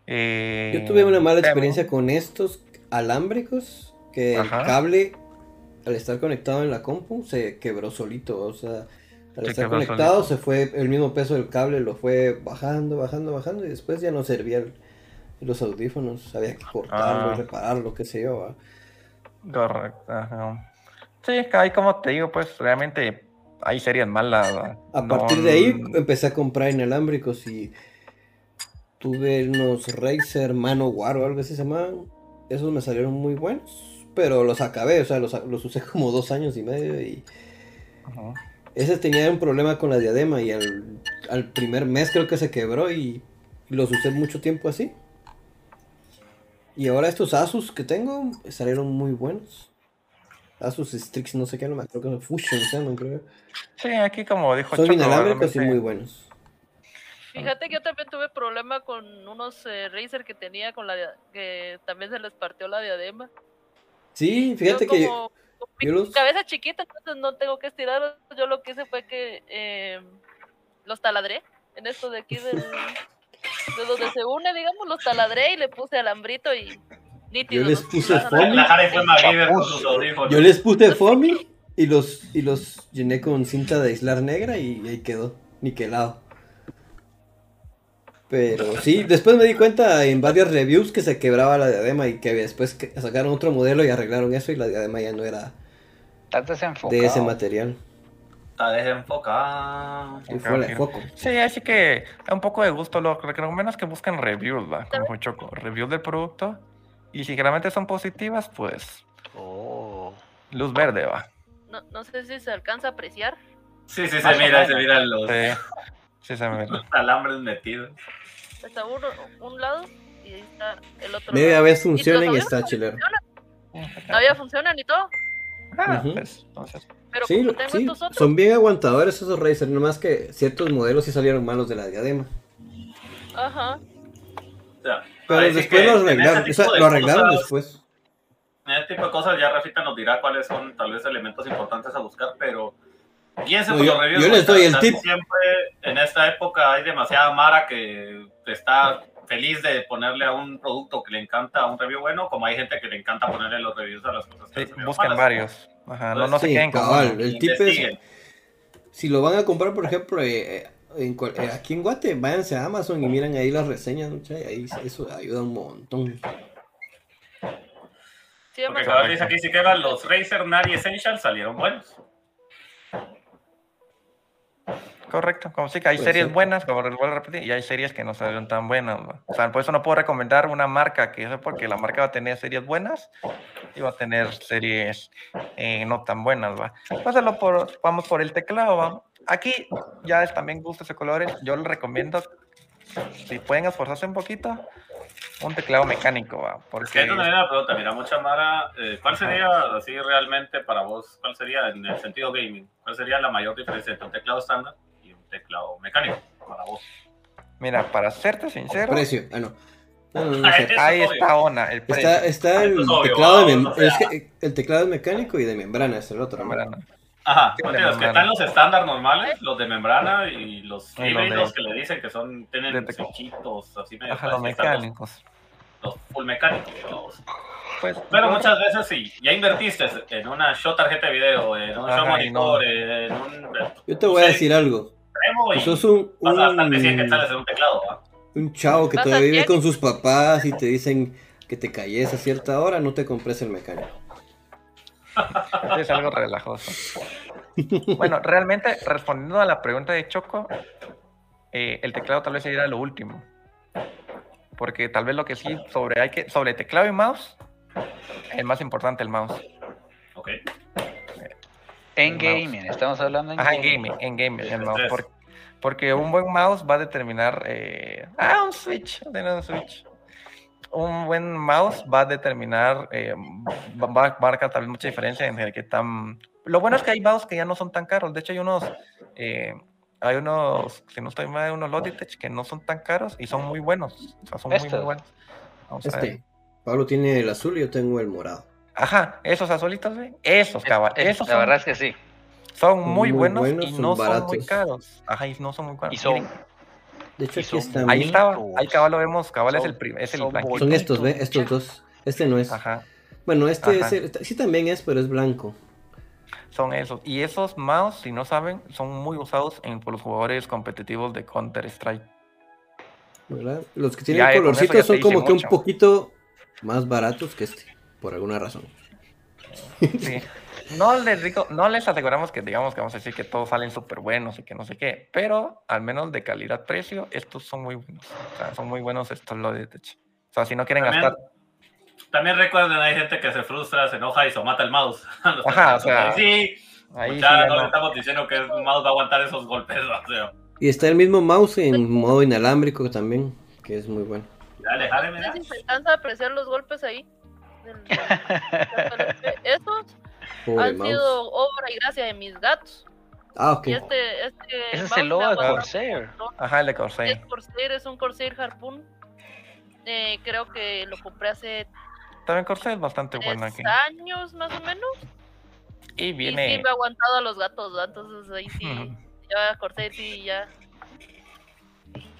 Yo tuve una mala experiencia con estos alámbricos, que el cable, al estar conectado en la compu, se quebró solito. O sea, al estar conectado se fue, el mismo peso del cable lo fue bajando, bajando, bajando, y después ya no servía los audífonos. Había que cortarlo y ah. repararlo, qué sé yo. Correcto. Sí, ahí como te digo, pues realmente hay series malas. A partir de ahí empecé a comprar inalámbricos y tuve unos Razer Manowar o algo así se llamaban. Esos me salieron muy buenos, pero los acabé, o sea, los, usé como dos años y medio y... Ese tenía un problema con la diadema y al, primer mes creo que se quebró y, los usé mucho tiempo así. Y ahora estos Asus que tengo salieron muy buenos. Asus Strix, no sé qué, no me acuerdo, Fusion se llaman, creo. Sí, aquí como dijo Son inalámbricos y muy buenos. Fíjate que yo también tuve problema con unos eh, Razer que tenía con la que también se les partió la diadema. Sí, fíjate que yo, mi cabeza chiquita, entonces no tengo que estirar. Yo lo que hice fue que eh, los taladré en esto de aquí del, de donde se une, digamos, los taladré y le puse alambrito y yo les puse foamy. Yo les puse foamy y los, y los llené con cinta de aislar negra y ahí quedó, niquelado. Pero sí, después me di cuenta en varios reviews que se quebraba la diadema y que después sacaron otro modelo y arreglaron eso y la diadema ya no era de ese material. Está desenfocado. Y fue el foco. Sí, así que un poco de gusto. Lo menos que busquen reviews, ¿va? Como Choco. Reviews del producto y si realmente son positivas, pues. Oh. Luz verde va. No, no sé si se alcanza a apreciar. Sí, sí, se mira, se miran los. Sí, se mira. Los alambres metidos. Está uno, un lado y ahí está el otro. Media vez funciona y, está chilero. Todavía funcionan y todo. Ah, pues, entonces. Pero sí, sí son bien aguantadores esos Razer, nomás que ciertos modelos sí salieron malos de la diadema. Ajá. Ya. Pero después lo arreglaron, o sea, lo arreglaron después. En este tipo de cosas ya Rafita nos dirá cuáles son tal vez elementos importantes a buscar, pero piensen por yo, los reviews. Yo les doy el tip. Siempre en esta época hay demasiada mara que está feliz de ponerle a un producto que le encanta a un review bueno, como hay gente que le encanta ponerle los reviews a las cosas que sí, Busquen varios. Ajá, no, no se queden con El tip es, si lo van a comprar, por ejemplo, eh, eh, aquí en Guate, váyanse a Amazon y miren ahí las reseñas, ahí eso ayuda un montón. Sí, Porque dice aquí, si quedan los Razer Nari Essential salieron buenos. Correcto, como sí que hay series buenas, como vuelvo a repetir, y hay series que no salieron tan buenas. O sea, por eso no puedo recomendar una marca que es porque la marca va a tener series buenas y va a tener series eh, no tan buenas. ¿va? Pásalo por, vamos por el teclado. ¿va? Aquí ya es también gustos de colores. Yo les recomiendo, si pueden esforzarse un poquito, un teclado mecánico. ¿va? Porque... Es que hay una pregunta, mira, mucha Mara, eh, ¿cuál sería así realmente para vos, cuál sería en el sentido gaming, cuál sería la mayor diferencia entre un teclado estándar teclado mecánico para vos? Mira, para serte sincero. Precio, ah, no. Ahí está ONA. El está, está el, teclado de el teclado mecánico y de membrana, es el otro. Membrana. Ajá, los que están los estándar normales, los de membrana y los híbridos que le dicen que son, tienen switchitos así medio. Ajá, los mecánicos. Los, full mecánicos, pues, Pero muchas veces sí, ya invertiste en una show tarjeta de video, en un show monitor, en un. Yo te voy a decir algo. Y sos un. un... un teclado, Un chavo que todavía vive con sus papás y te dicen que te calles a cierta hora, no te compres el mecánico. es algo relajoso. Bueno, realmente, respondiendo a la pregunta de Choco, eh, el teclado tal vez sería lo último. Porque tal vez lo que sí, sobre, hay que, sobre teclado y mouse, el más importante el mouse. Ok. En gaming, estamos hablando en Ajá, gaming. en gaming, en mouse. Porque, un buen mouse va a determinar. Eh, ah, un switch. un switch un buen mouse va a determinar, eh, va, a marcar también mucha diferencia en el que tan... Lo bueno es que hay mouse que ya no son tan caros. De hecho, hay unos, eh, hay unos, si no estoy mal, unos Logitech que no son tan caros y son muy buenos. O sea, son muy, muy buenos. este, Pablo tiene el azul y yo tengo el morado. Ajá, esos azulitos, Esos, cabal. Esos la verdad es que sí. Son muy, buenos, y no son muy caros. Ajá, y no son muy caros. Y son, de hecho, aquí está. Ahí estaba, ahí cabal lo vemos, cabal es el, es el Son estos, ¿ve? Estos dos. Este no es. Ajá. Bueno, este es el, sí también es, pero es blanco. Son esos. Y esos mouse, si no saben, son muy usados en, por los jugadores competitivos de Counter-Strike. ¿Verdad? Los que tienen colorcitos son como que un poquito más baratos que este, por alguna razón. Sí. No les digo, no les aseguramos que digamos que vamos a decir que todos salen súper buenos y que no sé qué, pero al menos de calidad-precio, estos son muy buenos. O sea, son muy buenos estos los de Tech. O sea, si no quieren gastar. También recuerden, hay gente que se frustra, se enoja y se mata el mouse. Ajá, o sea. Sí, ahí ya no, le estamos diciendo que el mouse va a aguantar esos golpes. Y está el mismo mouse en modo inalámbrico también, que es muy bueno. Dale, jale, mira. apreciar los golpes ahí. Estos han sido obra y gracia de mis gatos. Ah, ok. este, este Ese es el logo de Corsair. Ajá, el de Corsair. Es Corsair, es un Corsair Harpoon. Eh, creo que lo compré hace. También Corsair es bastante bueno aquí. años más o menos. Y viene. Y sí me ha aguantado a los gatos, entonces ahí sí. ya Corsair sí, ya.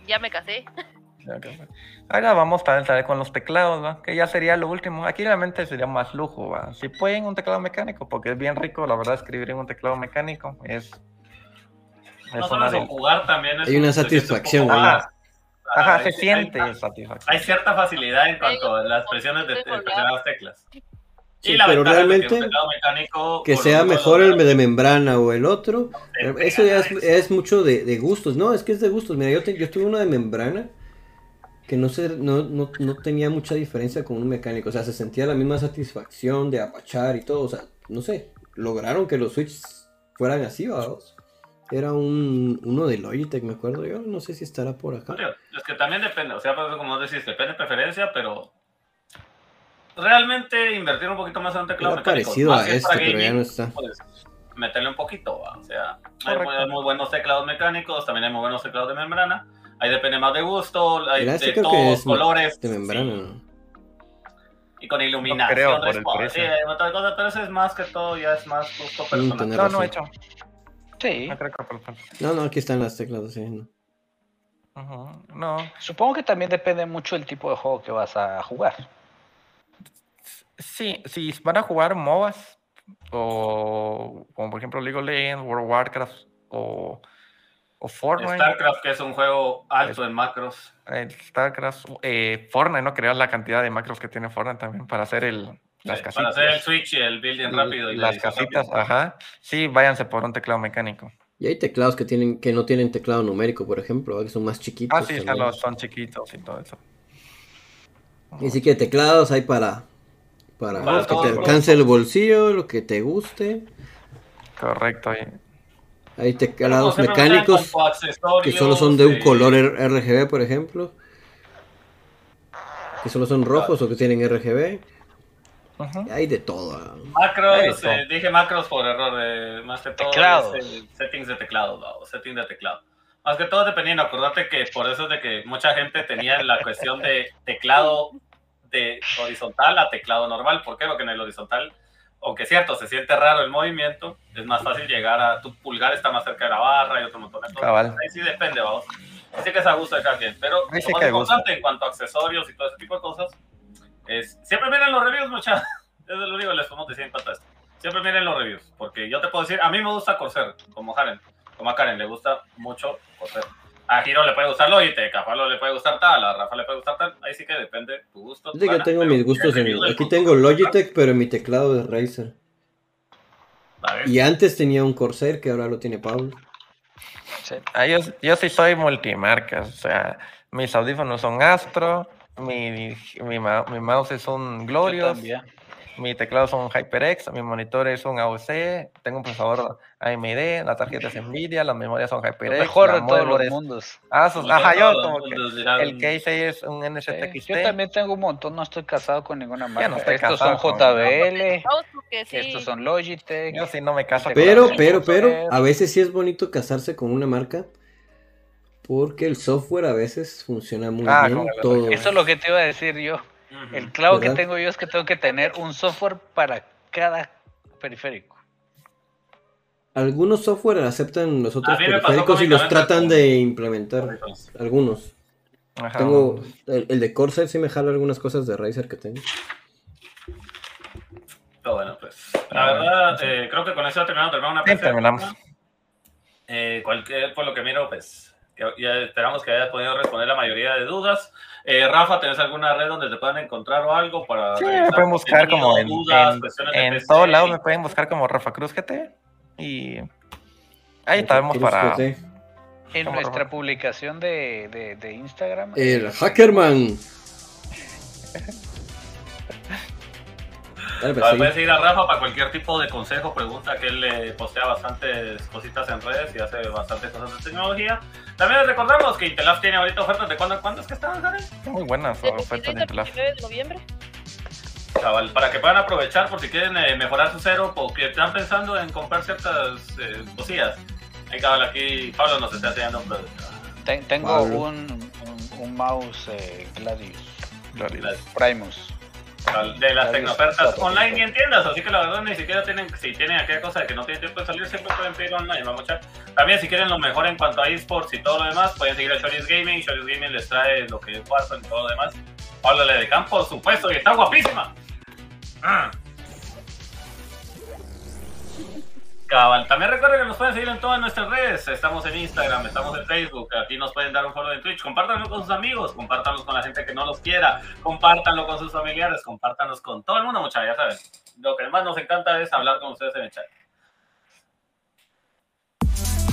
Ya me casé. Ahora vamos a estar con los teclados, que ya sería lo último. Aquí realmente sería más lujo. ¿va? Si pueden un teclado mecánico, porque es bien rico, la verdad, escribir en un teclado mecánico es. no solo jugar también Hay una satisfacción. Ajá, se siente satisfacción. Hay cierta facilidad en cuanto a las presiones de, las teclas. Sí, pero realmente que, sea mejor el de membrana o el otro, eso ya es, mucho de, de, gustos, no, es que es de gustos. Mira, yo, yo tuve uno de membrana que no, se, no, no, no, tenía mucha diferencia con un mecánico. O sea, se sentía la misma satisfacción de apachar y todo. O sea, no sé, lograron que los switches fueran así, vamos. Era un, uno de Logitech, me acuerdo yo. No sé si estará por acá. Es que también depende, o sea, pues, como decís, depende de preferencia, pero realmente invertir un poquito más en un teclado Era parecido a este, pero ya no está. meterle un poquito, o sea, hay muy buenos teclados mecánicos, también hay muy buenos teclados de membrana Ahí depende más de gusto, hay de todos colores. De membrana, Y con iluminación. No creo, por el sí, pero eso es más que todo, ya es más gusto personal. No, no he hecho. Sí. No, no, aquí están las teclas, sí. No. no. Supongo que también depende mucho del tipo de juego que vas a jugar. Sí, si van a jugar MOBAs, o como por ejemplo League of Legends, World of Warcraft, o o Fortnite. StarCraft, que es un juego alto en macros. StarCraft, eh, Fortnite, ¿no? Crear la cantidad de macros que tiene Fortnite también para hacer el, las casitas. Para hacer el switch y el building rápido. Y las casitas, ajá. Sí, váyanse por un teclado mecánico. Y hay teclados que tienen que no tienen teclado numérico, por ejemplo, que son más chiquitos. Ah, sí, son chiquitos y todo eso. Y sí que teclados hay para, para, para que te alcance el bolsillo, lo que te guste. Correcto. Ahí. Hay teclados mecánicos que solo son de un color RGB, por ejemplo. Que solo son rojos o que tienen RGB. Hay de todo. Ah. Macros, eh, dije macros por error. más que todo settings de teclado. settings de teclado. Más que todo dependiendo, acordate que por eso es de que mucha gente tenía la cuestión de teclado de horizontal a teclado normal. ¿Por qué? Porque en el horizontal, aunque es cierto, se siente raro el movimiento, es más fácil llegar a tu pulgar está más cerca de la barra y otro montón de cosas. Ahí sí depende, vamos. Así que es a gusto de cada quien. Pero lo más importante en cuanto a accesorios y todo ese tipo de cosas es siempre miren los reviews, muchachos. Es lo único que les podemos decir en cuanto a esto. Siempre miren los reviews, porque yo te puedo decir, a mí me gusta Corsair, como Karen, como a Karen le gusta mucho Corsair. A Giro le puede gustar Logitech, a Pablo le puede gustar tal, a Rafa le puede gustar tal. Ahí sí que depende tu gusto. Sí, que tengo mis gustos en Aquí tengo Logitech, pero en mi teclado es Razer. Y antes tenía un Corsair que ahora lo tiene Pablo. Ah, yo, yo sí soy multimarcas, o sea, mis audífonos son Astro, mi, mi, mi, mouse es un Glorious, mi teclado es un HyperX, mi monitor es un AOC, tengo un procesador AMD, la tarjeta es Nvidia, las memorias son HyperX. mejor de todos los mundos. ajá, yo como que el case es un NZXT. yo también tengo un montón, no estoy casado con ninguna marca. estos son JBL, estos son Logitech. Yo sí no me caso Pero, pero, pero, a veces sí es bonito casarse con una marca. Porque el software a veces funciona muy ah, bien. Todo. Eso es lo que te iba a decir yo. El clavo que tengo yo es que tengo que tener un software para cada periférico. Algunos software aceptan los otros periféricos y los tratan de implementar. Algunos. Tengo el, de Corsair sí me jala algunas cosas de Razer que tengo. Pero bueno, pues la verdad, eh, creo que con eso terminamos, terminamos una PC. terminamos. Eh, cualquier, por lo que miro, pues ya esperamos que hayas podido responder la mayoría de dudas. Eh, Rafa, ¿tenés alguna red donde te puedan encontrar o algo para... Sí, me pueden buscar como en, dudas, en, en todos lados, me pueden buscar como Rafa Cruz GT y ahí estamos para... En nuestra publicación de, de, de Instagram. El Hackerman. puedes seguir a Rafa para cualquier tipo de consejo, pregunta, que él le postea bastantes cositas en redes y hace bastantes cosas de tecnología. También les recordamos que Intelaf tiene ahorita ofertas de cuándo, ¿cuándo es que están, Karen? Muy buenas ofertas de Intelaf. de noviembre. Chaval, para que puedan aprovechar por si quieren eh, mejorar su cero o que están pensando en comprar ciertas eh, cosillas. Ahí cabal, aquí Pablo nos está enseñando un producto. tengo un, un, mouse eh, Gladius. Gladius. Primus de las tecnofertas online y en tiendas, así que la verdad ni siquiera tienen, si tienen aquella cosa de que no tienen tiempo de salir, siempre pueden pedir online, vamos a También si quieren lo mejor en cuanto a esports y todo lo demás, pueden seguir a Shoris Gaming, Shoris Gaming les trae lo que es y todo lo demás. Háblale de campo, por supuesto, y está guapísima. Ah. También recuerden que nos pueden seguir en todas nuestras redes. Estamos en Instagram, estamos en Facebook. Aquí nos pueden dar un follow en Twitch. Compártanlo con sus amigos, compártanlo con la gente que no los quiera, compártanlo con sus familiares, compártanlo con todo el mundo, muchachos. Ya saben, lo que más nos encanta es hablar con ustedes en el chat.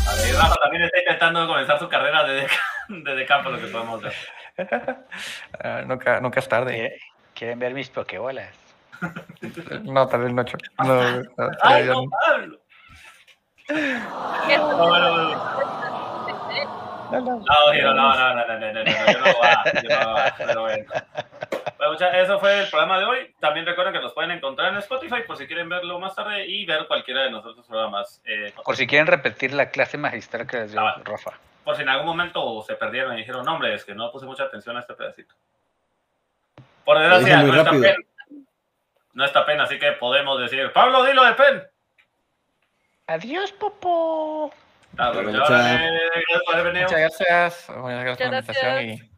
A ver, Rafa también está intentando comenzar su carrera desde, campo, lo que podemos ver. Ah, nunca, nunca es tarde. ¿Quieren ver mis pokebolas? no, tal vez no. no, Ay, no, Pablo. No, no, no. No, no, no, no, no, no, no, no, yo no voy a, yo no voy a, bueno, eso fue el programa de hoy. También recuerden que nos pueden encontrar en Spotify por si quieren verlo más tarde y ver cualquiera de nuestros programas. Eh, por si quieren repetir la clase magistral que les dio ah, Rafa. Por si en algún momento se perdieron y dijeron, no, hombre, es que no puse mucha atención a este pedacito. Por desgracia, no está, pen, no está pen, así que podemos decir, Pablo, dilo de pen. Adiós, Popo. Muchas gracias. Muchas gracias. Por la invitación.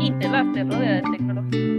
Y... Interlab rodea de tecnología.